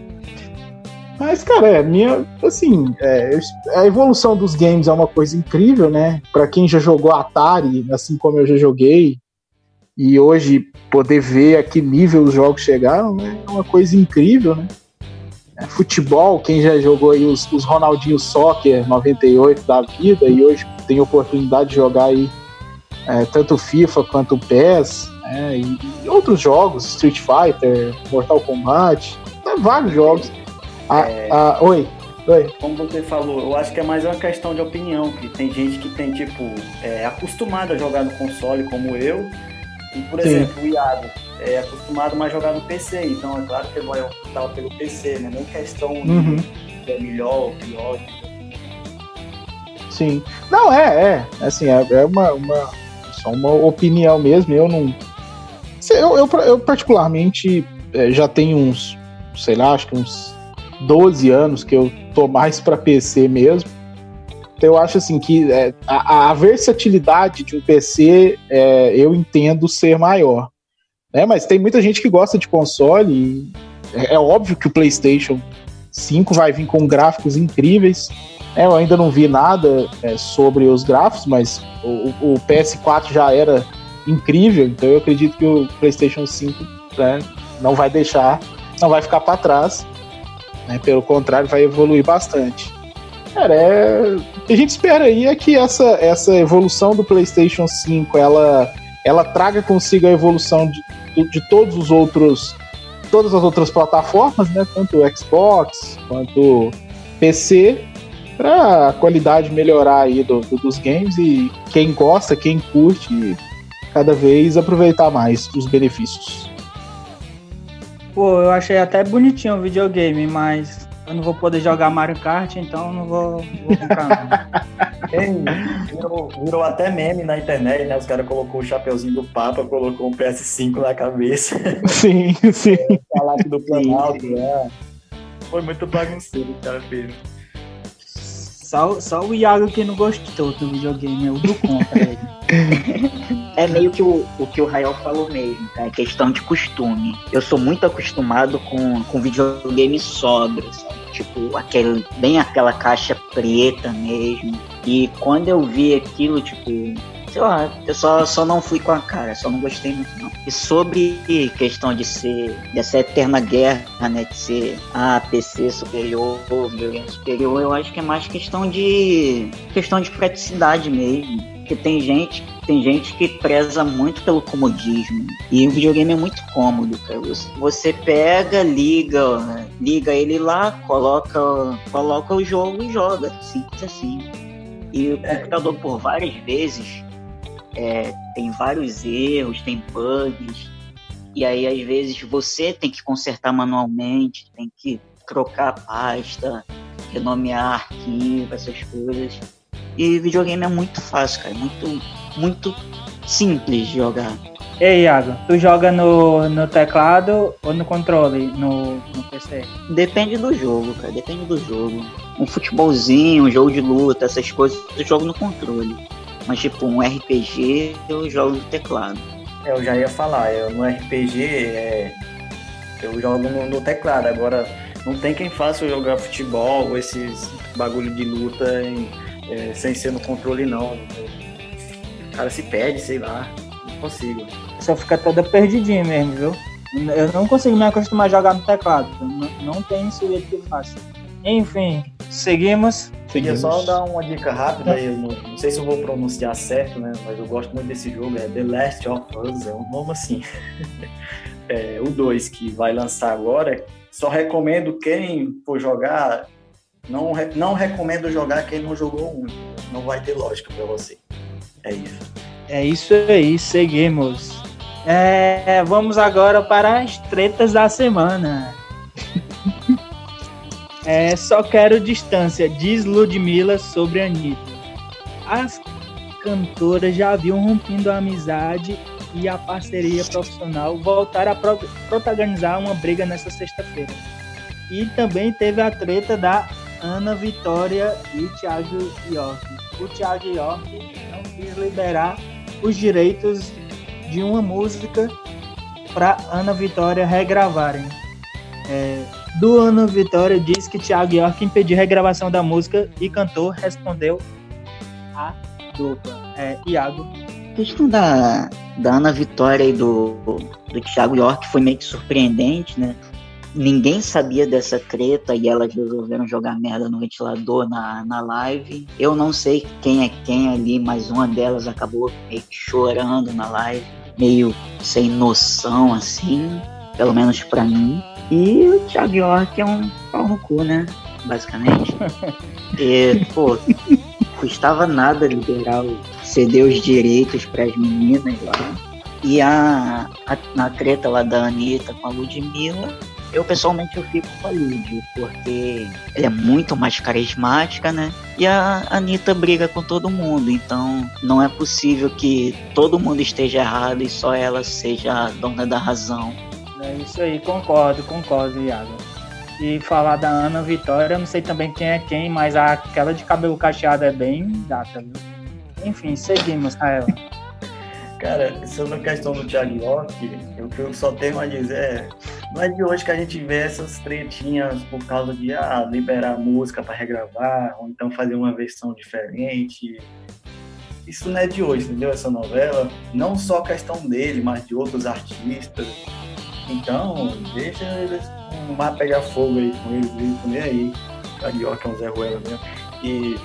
Mas, cara, é minha. Assim, é, a evolução dos games é uma coisa incrível, né? Para quem já jogou Atari, assim como eu já joguei, e hoje poder ver a que nível os jogos chegaram, né? É uma coisa incrível, né? É, futebol, quem já jogou aí os, os Ronaldinho Soccer 98 da vida e hoje tem oportunidade de jogar aí é, tanto FIFA quanto PES, né? e, e, outros jogos, Street Fighter, Mortal Kombat, né? vários jogos. Ah, é... ah, oi. Oi. Como você falou, eu acho que é mais uma questão de opinião, que tem gente que tem, tipo, é acostumado a jogar no console como eu, e, por Sim. exemplo, o Iago é acostumado mais a jogar no PC, então é claro que ele vai optar pelo PC, né? Nem questão uhum. de é melhor ou pior. Sim. Não, é, é. Assim, é, é uma, uma, só uma opinião mesmo. Eu não. Eu, eu, eu particularmente é, já tenho uns, sei lá, acho que uns 12 anos que eu tô mais para PC mesmo. Então eu acho assim que é, a, a, versatilidade de um PC é, eu entendo ser maior. Né? Mas tem muita gente que gosta de console e é, é óbvio que o PlayStation 5 vai vir com gráficos incríveis. É, eu ainda não vi nada é, sobre os gráficos, mas o, o, PS4 já era incrível. Então eu acredito que o PlayStation 5 né, não vai deixar, não vai ficar para trás. Né, pelo contrário, vai evoluir bastante. Cara, é... o que a gente espera aí é que essa, essa evolução do PlayStation 5 ela, ela traga consigo a evolução de, de todos os outros todas as outras plataformas, né? Tanto o Xbox quanto PC, para a qualidade melhorar aí do, do, dos games e quem gosta, quem curte, cada vez aproveitar mais os benefícios. Pô, eu achei até bonitinho o videogame, mas eu não vou poder jogar Mario Kart, então não vou, vou comprar. virou, virou, até meme na internet, né? Os caras colocou o chapeuzinho do Papa, colocou um PS5 na cabeça. Sim, sim. Falar do Planalto, né? Foi muito bagunceiro o cara fez. Só, só o Iago que não gostou do videogame, é o do contra ele. É meio que o, o que o Rael falou mesmo, tá? É questão de costume. Eu sou muito acostumado com, com videogame sóbrio, sabe? Tipo, aquele, bem aquela caixa preta mesmo. E quando eu vi aquilo, tipo, sei lá, eu só, só não fui com a cara, só não gostei muito não. E sobre questão de ser, dessa eterna guerra, né, de ser, ah, PC superior, videogame superior, eu acho que é mais questão de, questão de praticidade mesmo. Porque tem gente, tem gente que preza muito pelo comodismo. E o videogame é muito cômodo, cara. Você pega, liga, liga ele lá, coloca, coloca o jogo e joga. Simples assim. E o computador, por várias vezes, é, tem vários erros, tem bugs, e aí às vezes você tem que consertar manualmente, tem que trocar a pasta, renomear arquivo, essas coisas. E videogame é muito fácil, cara, muito, muito simples de jogar. Ei, Iago, tu joga no, no teclado ou no controle, no, no PC? Depende do jogo, cara, depende do jogo. Um futebolzinho, um jogo de luta, essas coisas, eu jogo no controle. Mas tipo, um RPG eu jogo no teclado. É, eu já ia falar, eu, no RPG é, eu jogo no, no, teclado, agora não tem quem faça eu jogar futebol ou esses bagulho de luta em, é, sem ser no controle não. O cara se perde, sei lá, não consigo. Só fica toda perdidinha mesmo, viu? Eu não consigo me acostumar a jogar no teclado. Não, não tem isso que eu faço. Enfim, seguimos. Queria só dar uma dica rápida, eu não, não, sei se eu vou pronunciar certo, né? Mas eu gosto muito desse jogo, é The Last of Us, é um nome assim. é, o 2 que vai lançar agora. Só recomendo quem for jogar, não, não recomendo jogar quem não jogou um. Não vai ter lógica para você. É isso. É isso aí, seguimos. É, vamos agora para as tretas da semana. É, só quero distância, diz Ludmilla sobre Anitta. As cantoras já haviam rompido a amizade e a parceria profissional voltaram a pro protagonizar uma briga nessa sexta-feira. E também teve a treta da Ana Vitória e Thiago York. O Thiago York não quis liberar os direitos de uma música para Ana Vitória regravarem. É, do ano Vitória diz que Thiago York impediu a regravação da música e cantor respondeu a dupla. É, Iago. A questão da, da Ana Vitória e do, do Thiago York foi meio que surpreendente, né? Ninguém sabia dessa treta e elas resolveram jogar merda no ventilador na, na live. Eu não sei quem é quem ali, mas uma delas acabou meio que chorando na live, meio sem noção assim, pelo menos para mim. E o Thiago York é um pau no cu, né? Basicamente. e, pô, custava nada liberar, ceder os direitos para as meninas lá. E a, a, na treta lá da Anitta com a Ludmilla, eu pessoalmente eu fico com a Lud, porque ela é muito mais carismática, né? E a Anitta briga com todo mundo, então não é possível que todo mundo esteja errado e só ela seja a dona da razão. É isso aí, concordo, concordo, Iago. E falar da Ana Vitória, não sei também quem é quem, mas aquela de cabelo cacheado é bem data, viu? Enfim, seguimos, Rael. Cara, sobre a questão do Thiago York, o que eu só tenho a dizer é, não é de hoje que a gente vê essas tretinhas por causa de ah, liberar música para regravar, ou então fazer uma versão diferente. isso não é de hoje, entendeu? Essa novela, não só a questão dele, mas de outros artistas. Então, deixa eles o mar pegar fogo aí com eles, eles nem aí. Carioca é um Zé Ruela mesmo. E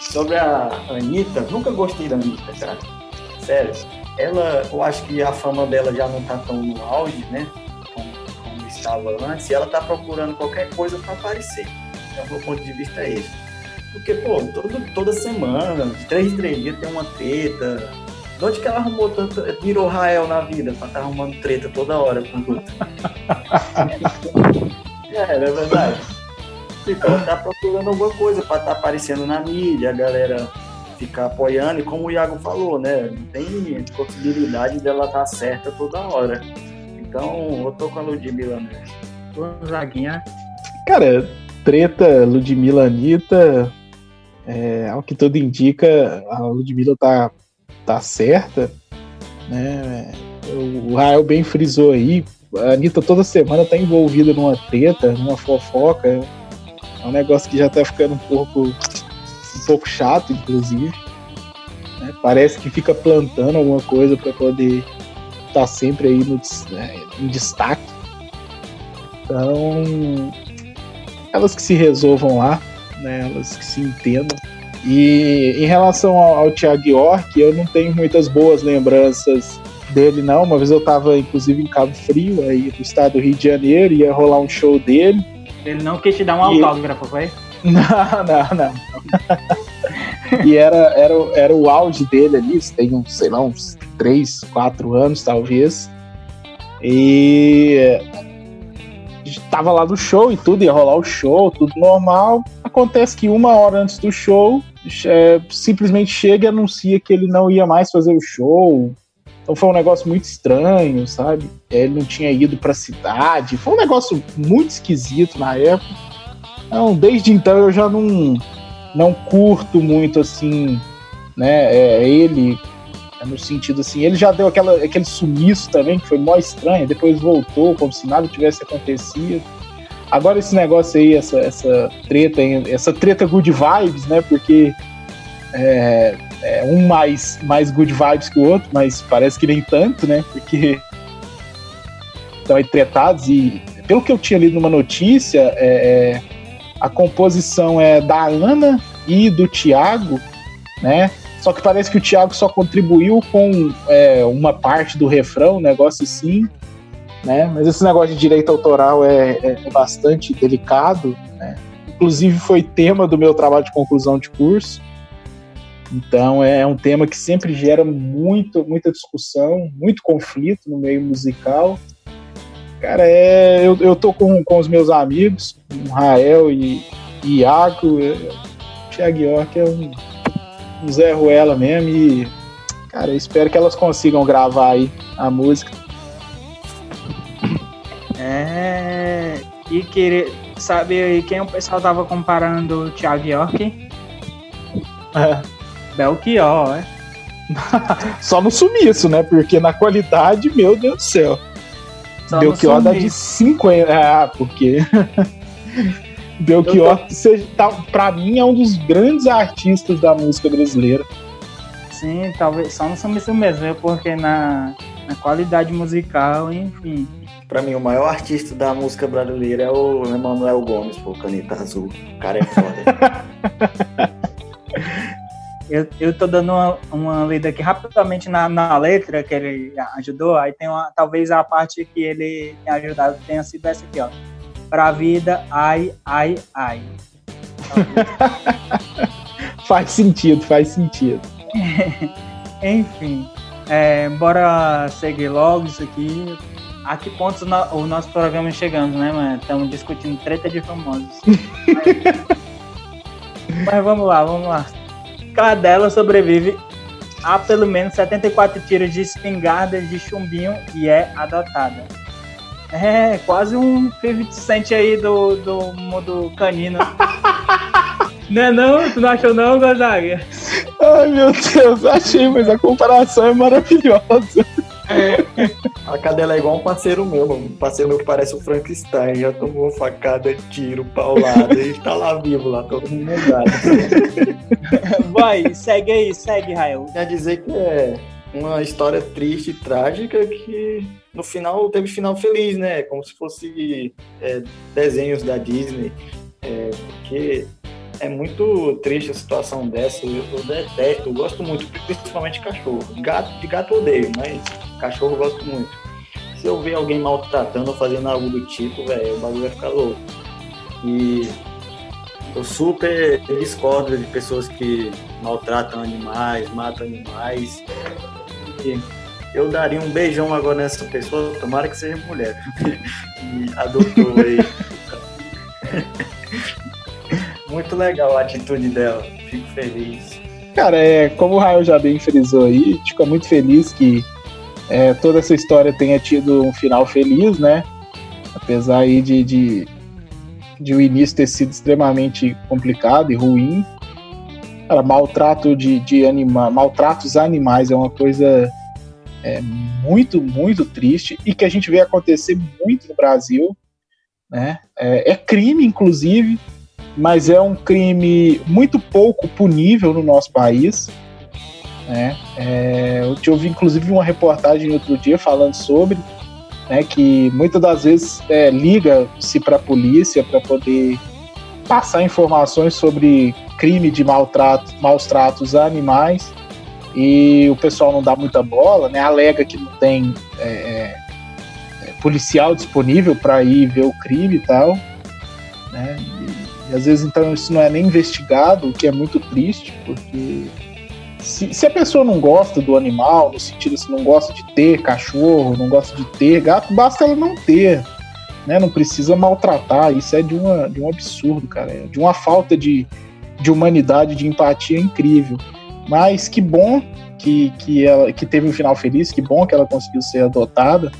sobre a Anitta, nunca gostei da Anitta, cara. Sério. Ela, eu acho que a fama dela já não tá tão no auge, né? Como, como estava antes, e ela tá procurando qualquer coisa para aparecer. Então, meu ponto de vista é esse. Porque, pô, todo, toda semana, de três em três dias tem uma treta. De onde que ela arrumou tanto. Virou Rael na vida pra estar tá arrumando treta toda hora com o outro? é, não é verdade. Ela tá procurando alguma coisa pra estar tá aparecendo na mídia, a galera ficar apoiando, e como o Iago falou, né? Não tem possibilidade dela estar tá certa toda hora. Então, eu tô com a Ludmilla mesmo. Zaguinha. Cara, treta Ludmilla Anitta, é, ao que tudo indica, a Ludmilla tá, tá certa, né? O Rael bem frisou aí, a Anitta toda semana tá envolvida numa treta, numa fofoca. É um negócio que já tá ficando um pouco, um pouco chato, inclusive. Né? Parece que fica plantando alguma coisa para poder estar tá sempre aí no, né, em destaque. Então, elas que se resolvam lá né? Elas que se entendam. E em relação ao, ao Thiago York, eu não tenho muitas boas lembranças dele, não. Uma vez eu estava, inclusive, em Cabo Frio, aí do estado do Rio de Janeiro, ia rolar um show dele. Ele não quis te dar um autógrafo, foi? Não, não, não. e era, era, era o auge dele ali, tem uns, sei lá, uns 3, 4 anos, talvez. E tava lá no show e tudo, ia rolar o show, tudo normal. Acontece que uma hora antes do show, é, simplesmente chega e anuncia que ele não ia mais fazer o show. Então foi um negócio muito estranho, sabe? Ele não tinha ido pra cidade. Foi um negócio muito esquisito na época. Então, desde então eu já não, não curto muito assim, né? É, ele no sentido assim, ele já deu aquela, aquele sumiço também, que foi mó estranho, depois voltou como se nada tivesse acontecido. Agora esse negócio aí, essa, essa treta, essa treta good vibes, né? Porque é, é um mais, mais good vibes que o outro, mas parece que nem tanto, né? Porque estão aí tretados e pelo que eu tinha lido numa notícia, é, é a composição é da Ana e do Tiago, né? Só que parece que o Thiago só contribuiu com é, uma parte do refrão, um negócio assim, né? Mas esse negócio de direito autoral é, é, é bastante delicado, né? Inclusive foi tema do meu trabalho de conclusão de curso. Então é um tema que sempre gera muito, muita discussão, muito conflito no meio musical. Cara, é, eu, eu tô com, com os meus amigos, o Rael e, e Iago. É, Thiago York é um Zé Ruela mesmo e, cara, espero que elas consigam gravar aí a música. É. E querer. Sabe aí quem o pessoal tava comparando o Thiago York? É. Belchior, é. Só no sumiço, né? Porque na qualidade, meu Deus do céu. Só Belchior dá de 50. Ah, porque. Belchior, tô... tá, pra mim, é um dos grandes artistas da música brasileira. Sim, talvez só não somos isso mesmo, porque na, na qualidade musical, enfim. Pra mim, o maior artista da música brasileira é o Emanuel Gomes, pô, Caneta Azul. O cara é foda. eu, eu tô dando uma, uma lida aqui rapidamente na, na letra que ele ajudou, aí tem uma, talvez a parte que ele tenha ajudado tenha sido essa aqui, ó pra vida, ai, ai, ai. faz sentido, faz sentido. Enfim, é, bora seguir logo isso aqui. A que pontos no, o nosso programa chegamos, né, mano? Estamos discutindo treta de famosos. Mas, mas vamos lá, vamos lá. Cadela sobrevive a pelo menos 74 tiros de espingarda de chumbinho e é adotada. É, quase um 50 Cent aí do, do mundo canino. não é não? Tu não achou não, Gonzaga? Ai, meu Deus, achei, mas a comparação é maravilhosa. A cadela é igual um parceiro meu, mano. Um parceiro meu que parece o Frankenstein. Já tomou facada, tiro, paulada. Ele tá lá vivo, lá, todo mundo mudado. Vai, segue aí, segue, Rael. Quer dizer que é uma história triste e trágica que no final teve final feliz, né? Como se fosse é, desenhos da Disney. É, porque é muito triste a situação dessa. Eu, detesto, eu gosto muito, principalmente de cachorro. Gato, de gato eu odeio, mas cachorro eu gosto muito. Se eu ver alguém maltratando ou fazendo algo do tipo, velho, o bagulho vai ficar louco. E eu super discordo de pessoas que maltratam animais, matam animais. E eu daria um beijão agora nessa pessoa, tomara que seja mulher. e aí. Muito legal a atitude dela, fico feliz. Cara, é, como o Raio já bem frisou aí, fica muito feliz que é, toda essa história tenha tido um final feliz, né? Apesar aí de, de, de o início ter sido extremamente complicado e ruim. Cara, maltrato de, de anima, maltratos animais é uma coisa é, muito, muito triste e que a gente vê acontecer muito no Brasil. Né? É, é crime, inclusive, mas é um crime muito pouco punível no nosso país. Né? É, eu ouvi, inclusive, uma reportagem outro dia falando sobre né, que muitas das vezes é, liga-se para a polícia para poder passar informações sobre crime de maltrato, maus tratos a animais e o pessoal não dá muita bola, né? Alega que não tem é, é, policial disponível para ir ver o crime e tal, né? E, às vezes então isso não é nem investigado, o que é muito triste, porque se, se, a pessoa não gosta do animal, no sentido assim, não gosta de ter cachorro, não gosta de ter gato, basta ela não ter. Né? Não precisa maltratar. Isso é de, uma, de um absurdo, cara. É de uma falta de, de humanidade, de empatia incrível. Mas que bom que, que ela que teve um final feliz, que bom que ela conseguiu ser adotada,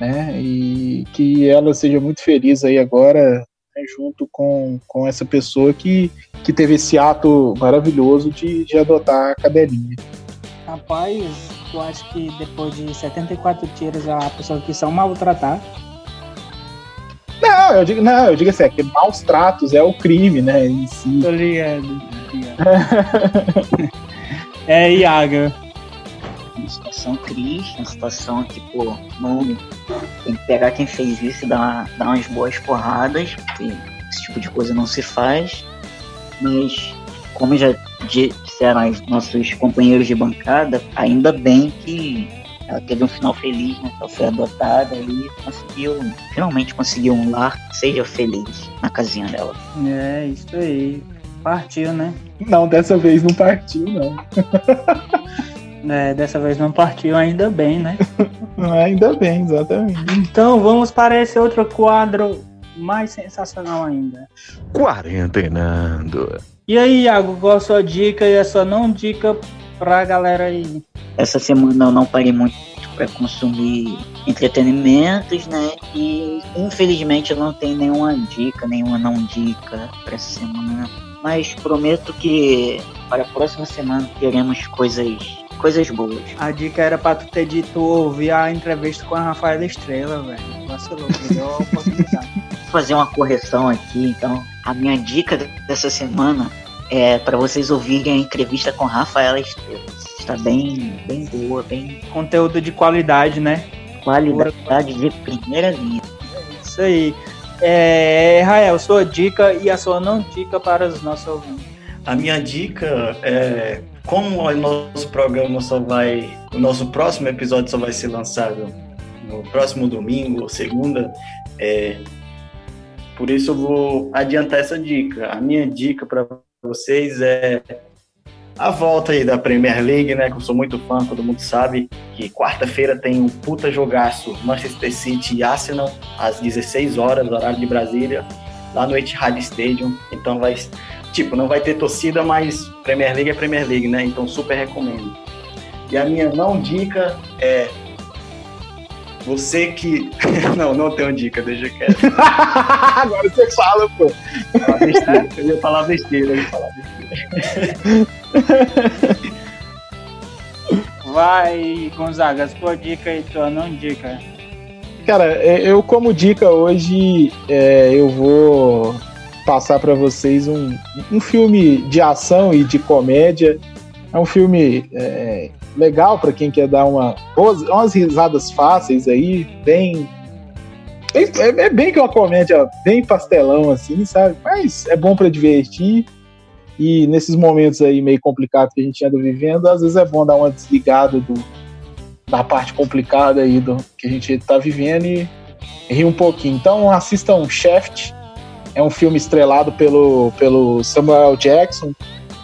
né? E que ela seja muito feliz aí agora né, junto com, com essa pessoa que, que teve esse ato maravilhoso de, de adotar a cadelinha. Rapaz, eu acho que depois de 74 tiros a pessoa que são maltratar. Não, eu digo, não, eu digo assim, é que maus tratos é o crime, né? Em si. Tô ligado. Tô ligado. é, Iaga. Uma situação triste, uma situação que, pô, não tem que pegar quem fez isso e dar, dar umas boas porradas, porque esse tipo de coisa não se faz. Mas, como já disseram os nossos companheiros de bancada, ainda bem que ela teve um final feliz, né? Ela foi adotada e conseguiu, finalmente conseguiu um lar, seja feliz na casinha dela. É, isso aí. Partiu, né? Não, dessa vez não partiu, não. É, dessa vez não partiu, ainda bem, né? ainda bem, exatamente. Então vamos para esse outro quadro mais sensacional ainda. Quarentenando. E aí, Iago, qual a sua dica e a sua não dica pra galera aí? Essa semana eu não parei muito para consumir entretenimentos, né? E infelizmente eu não tenho nenhuma dica, nenhuma não dica para essa semana. Mas prometo que para a próxima semana teremos coisas coisas boas. A dica era pra tu ter dito ouvir a entrevista com a Rafaela Estrela, velho. Vacilou, deu a oportunidade. Vou fazer uma correção aqui, então. A minha dica dessa semana é para vocês ouvirem a entrevista com a Rafaela Estrela. Está bem, bem boa, bem. Conteúdo de qualidade, né? Qualidade de primeira linha. Isso aí. É, Rael, sua dica e a sua não dica para os nossos ouvintes. A minha dica é como o nosso programa só vai, o nosso próximo episódio só vai ser lançado no próximo domingo ou segunda, é, por isso eu vou adiantar essa dica. A minha dica para vocês é a volta aí da Premier League, né? Que eu sou muito fã, todo mundo sabe que quarta-feira tem um puta jogaço Manchester City e Arsenal às 16 horas, horário de Brasília, lá no Etihad Stadium. Então vai tipo, não vai ter torcida, mas Premier League é Premier League, né? Então super recomendo. E a minha não dica é você que. não, não tenho dica, deixa quieto. Agora você fala, pô. besteira, eu ia falar besteira, eu ia falar besteira. Vai, Gonzaga, sua dica e tua não dica. Cara, é, eu como dica hoje, é, eu vou passar para vocês um, um filme de ação e de comédia. É um filme é, legal para quem quer dar uma, umas risadas fáceis aí, bem, é, é, bem que uma comédia bem pastelão assim, sabe? Mas é bom para divertir. E nesses momentos aí meio complicados que a gente anda vivendo, às vezes é bom dar uma desligada do, da parte complicada aí do que a gente está vivendo e rir um pouquinho. Então assistam Shaft, é um filme estrelado pelo, pelo Samuel Jackson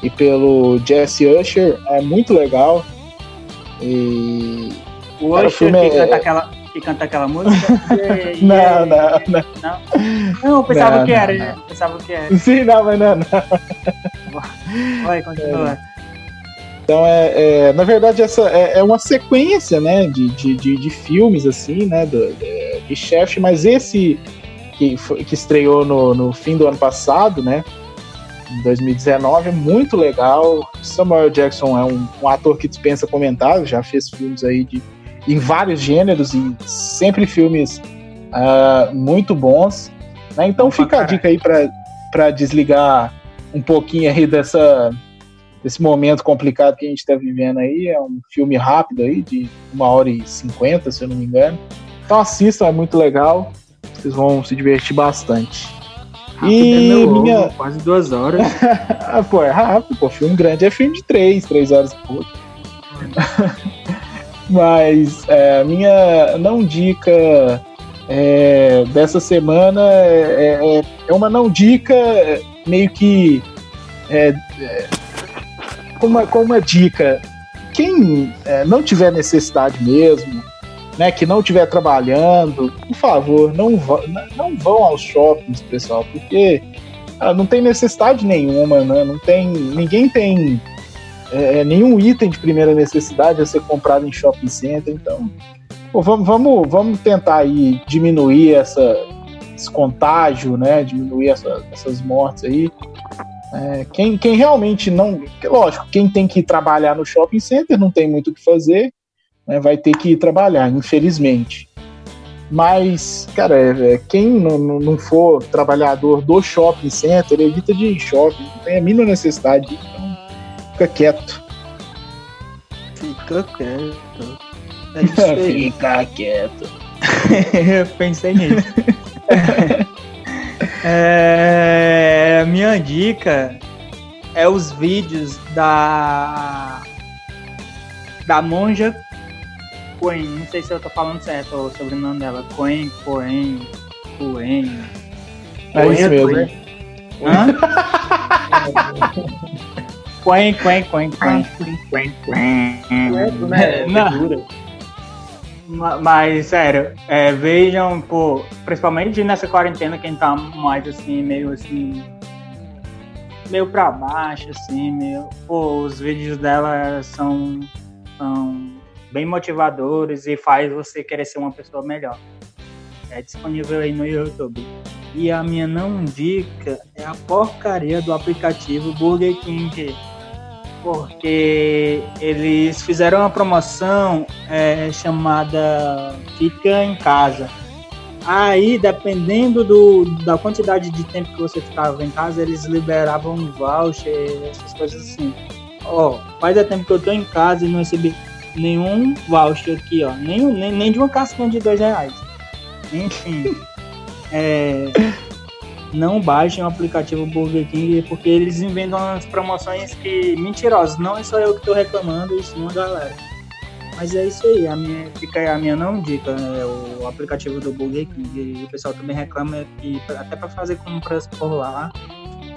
e pelo Jesse Usher, é muito legal. E o Usher filme que, é... canta aquela, que canta aquela música? não, não, não, não. Não, eu pensava não, que era, não. pensava que era. Sim, não, mas não, não. Vai, continua. É. Então, é, é, na verdade, essa é, é uma sequência, né, de, de, de, de, filmes, assim, né, do, de chefe, mas esse que, foi, que estreou no, no fim do ano passado, né, em 2019, é muito legal. Samuel Jackson é um, um ator que dispensa comentários, já fez filmes aí de, em vários gêneros e sempre filmes uh, muito bons. Né? Então, fica a dica aí para desligar um pouquinho aí dessa desse momento complicado que a gente está vivendo aí. É um filme rápido aí, de uma hora e cinquenta, se eu não me engano. Então assistam, é muito legal. Vocês vão se divertir bastante. Rápido e é minha. Ovo, quase duas horas. ah, pô, é rápido, pô. Filme grande é filme de três, três horas e pouco. Mas é, minha não dica é, dessa semana é, é, é, uma não dica meio que é, é, com uma, com uma dica, quem é, não tiver necessidade mesmo, né, que não estiver trabalhando, por favor, não, não vão aos shoppings, pessoal, porque ah, não tem necessidade nenhuma, né? Não tem, ninguém tem é, é, nenhum item de primeira necessidade a ser comprado em shopping center, então pô, vamos, vamos, vamos tentar aí diminuir essa, esse contágio, né? Diminuir essa, essas mortes aí. É, quem, quem realmente não. Lógico, quem tem que trabalhar no shopping center não tem muito o que fazer, né, vai ter que ir trabalhar, infelizmente. Mas, cara, é, é quem não, não for trabalhador do shopping center, evita de ir em shopping, não tem a mínima necessidade, então fica quieto. Fica quieto. É fica quieto. Eu pensei nisso. É, minha dica é os vídeos da da monja Coen, não sei se eu tô falando certo o sobrenome dela, Coen, Coen, Coen. É isso mesmo, né? Hã? Coen, Coen, Coen, Coen, Coen, Coen. Não. Mas, sério, é, vejam, pô, principalmente nessa quarentena, quem tá mais assim, meio assim. meio pra baixo, assim, meio. Pô, os vídeos dela são, são bem motivadores e faz você querer ser uma pessoa melhor. É disponível aí no YouTube. E a minha não dica é a porcaria do aplicativo Burger King porque eles fizeram uma promoção é, chamada Fica em Casa. Aí, dependendo do, da quantidade de tempo que você ficava em casa, eles liberavam voucher, essas coisas assim. Ó, oh, faz é tempo que eu tô em casa e não recebi nenhum voucher aqui, ó. Nem, nem, nem de uma casquinha de dois reais. Enfim. é não baixem o aplicativo Burger King porque eles inventam umas promoções que mentirosas. Não é só eu que estou reclamando, isso não, galera. Mas é isso aí, a minha, fica a minha não dica, né? o aplicativo do Burger King. O pessoal também reclama que até para fazer compras por lá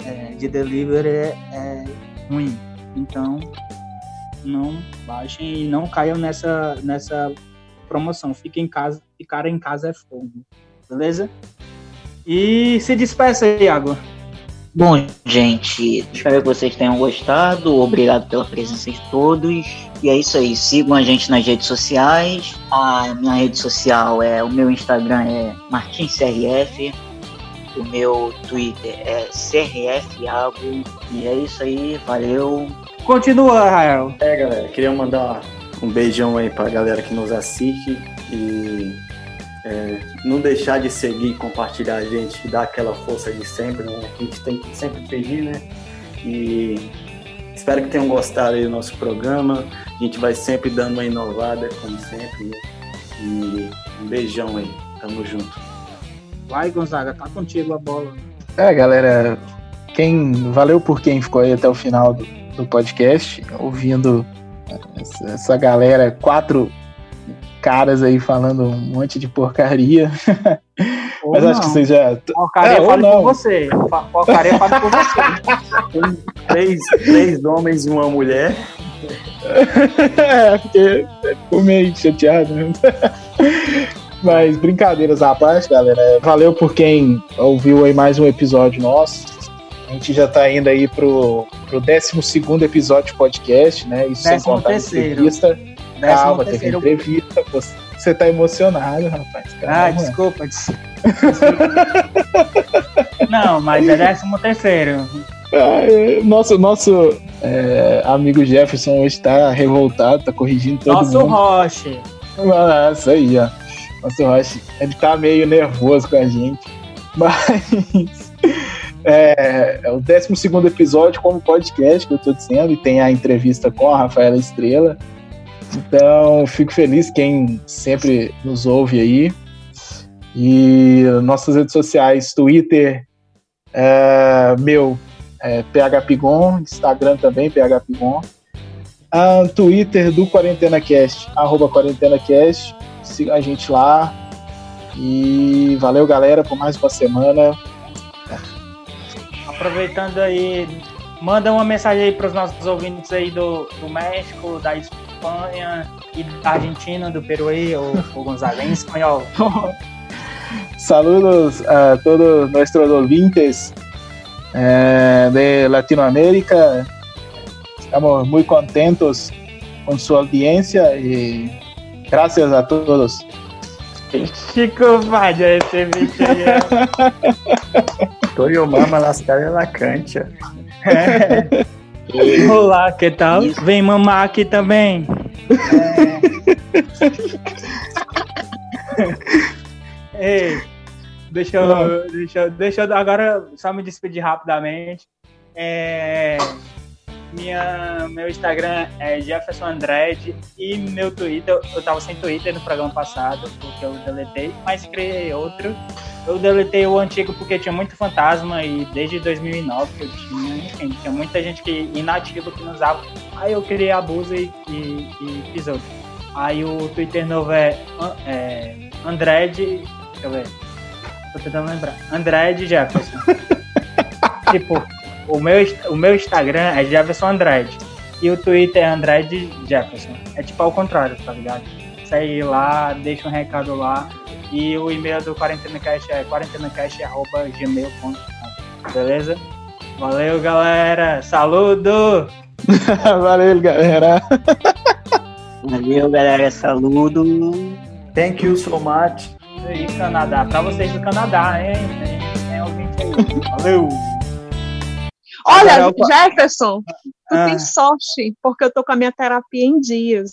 é, de delivery é, é ruim. Então não baixem e não caiam nessa, nessa promoção. Fiquem em casa, ficar em casa é fogo. Beleza? E se despeça, Iago. Bom, gente, espero que vocês tenham gostado. Obrigado pela presença de todos. E é isso aí. Sigam a gente nas redes sociais. A minha rede social é. O meu Instagram é MartinsCRF. O meu Twitter é CRFIago. E é isso aí. Valeu. Continua, Rael. É, galera. Queria mandar um beijão aí pra galera que nos assiste e é, não deixar de seguir e compartilhar a gente, dar aquela força de sempre, né? A gente tem que sempre pedir, né? E espero que tenham gostado aí do nosso programa. A gente vai sempre dando uma inovada, como sempre. Né? E um beijão aí. Tamo junto. Vai, Gonzaga, tá contigo a bola. É, galera, quem valeu por quem ficou aí até o final do, do podcast, ouvindo essa, essa galera, quatro caras aí falando um monte de porcaria. Ou Mas não. acho que vocês já. Porcaria É, não. por você. Porcaria falo por você. Três, três homens e uma mulher. é, porque ficou meio chateado, né? Mas brincadeiras à parte, galera. Valeu por quem ouviu aí mais um episódio nosso. A gente já tá indo aí pro, pro 12 episódio de podcast, né? Isso sem Décimo contar a terceiro. entrevista. Décimo Calma, teve entrevista. Você, você tá emocionado, rapaz. Ah, Calma. desculpa. des- Não, mas é décimo terceiro. Ah, é, Nosso, nosso é, amigo Jefferson hoje tá revoltado, tá corrigindo todo Nosso mundo. Roche. Ah, isso aí, ó. Nosso Roche, ele tá meio nervoso com a gente. Mas é, é o 12 episódio como podcast que eu tô dizendo, e tem a entrevista com a Rafaela Estrela. Então, fico feliz quem sempre nos ouve aí. E nossas redes sociais, Twitter, é, meu, é, PHPigon, Instagram também, PHPigon. Ah, Twitter do QuarentenaCast, arroba QuarentenaCast. Siga a gente lá. E valeu, galera, por mais uma semana. Aproveitando aí, manda uma mensagem aí para os nossos ouvintes aí do, do México, da Espanha e da Argentina, do Peru aí, o, o Gonzaga em espanhol. Saludos a todos nuestros ouvintes eh, de Latinoamérica. Estamos muy contentos con su audiencia y gracias a todos. Chico Vadia, esse bicho aí. é- Toyo Mama Lascaria La Cancha. E Olá, que tal? Isso. Vem mamar aqui também. É. Ei, deixa eu, deixa, eu- deixa eu agora só me despedir rapidamente. É, minha, meu Instagram é Jefferson Andrade e meu Twitter, eu tava sem Twitter no programa passado, porque eu deletei, mas criei outro. Eu deletei o antigo porque tinha muito fantasma e desde 2009 que eu tinha, enfim, tinha muita gente que inativa que não usava. Aí eu criei abuso e, e, e fiz outro. Aí o Twitter novo é, é Andrade, deixa eu ver, tô tentando lembrar, Andrade Jefferson. tipo, o meu, o meu Instagram é Jefferson Andrade e o Twitter é Andrade Jefferson. É tipo ao contrário, tá ligado? Segue lá, deixa um recado lá. E o e-mail do QuarentenaCast é quarentenacast.gmail.com Beleza? Valeu, galera! Saludo! Valeu, galera. valeu, galera. Saludo. Thank you so much. E Canadá, pra vocês do Canadá, hein? Tem, tem ouvinte aí. Valeu! Olha, Agora eu- Jefferson, tu Ah. tem sorte, porque eu tô com a minha terapia em dias.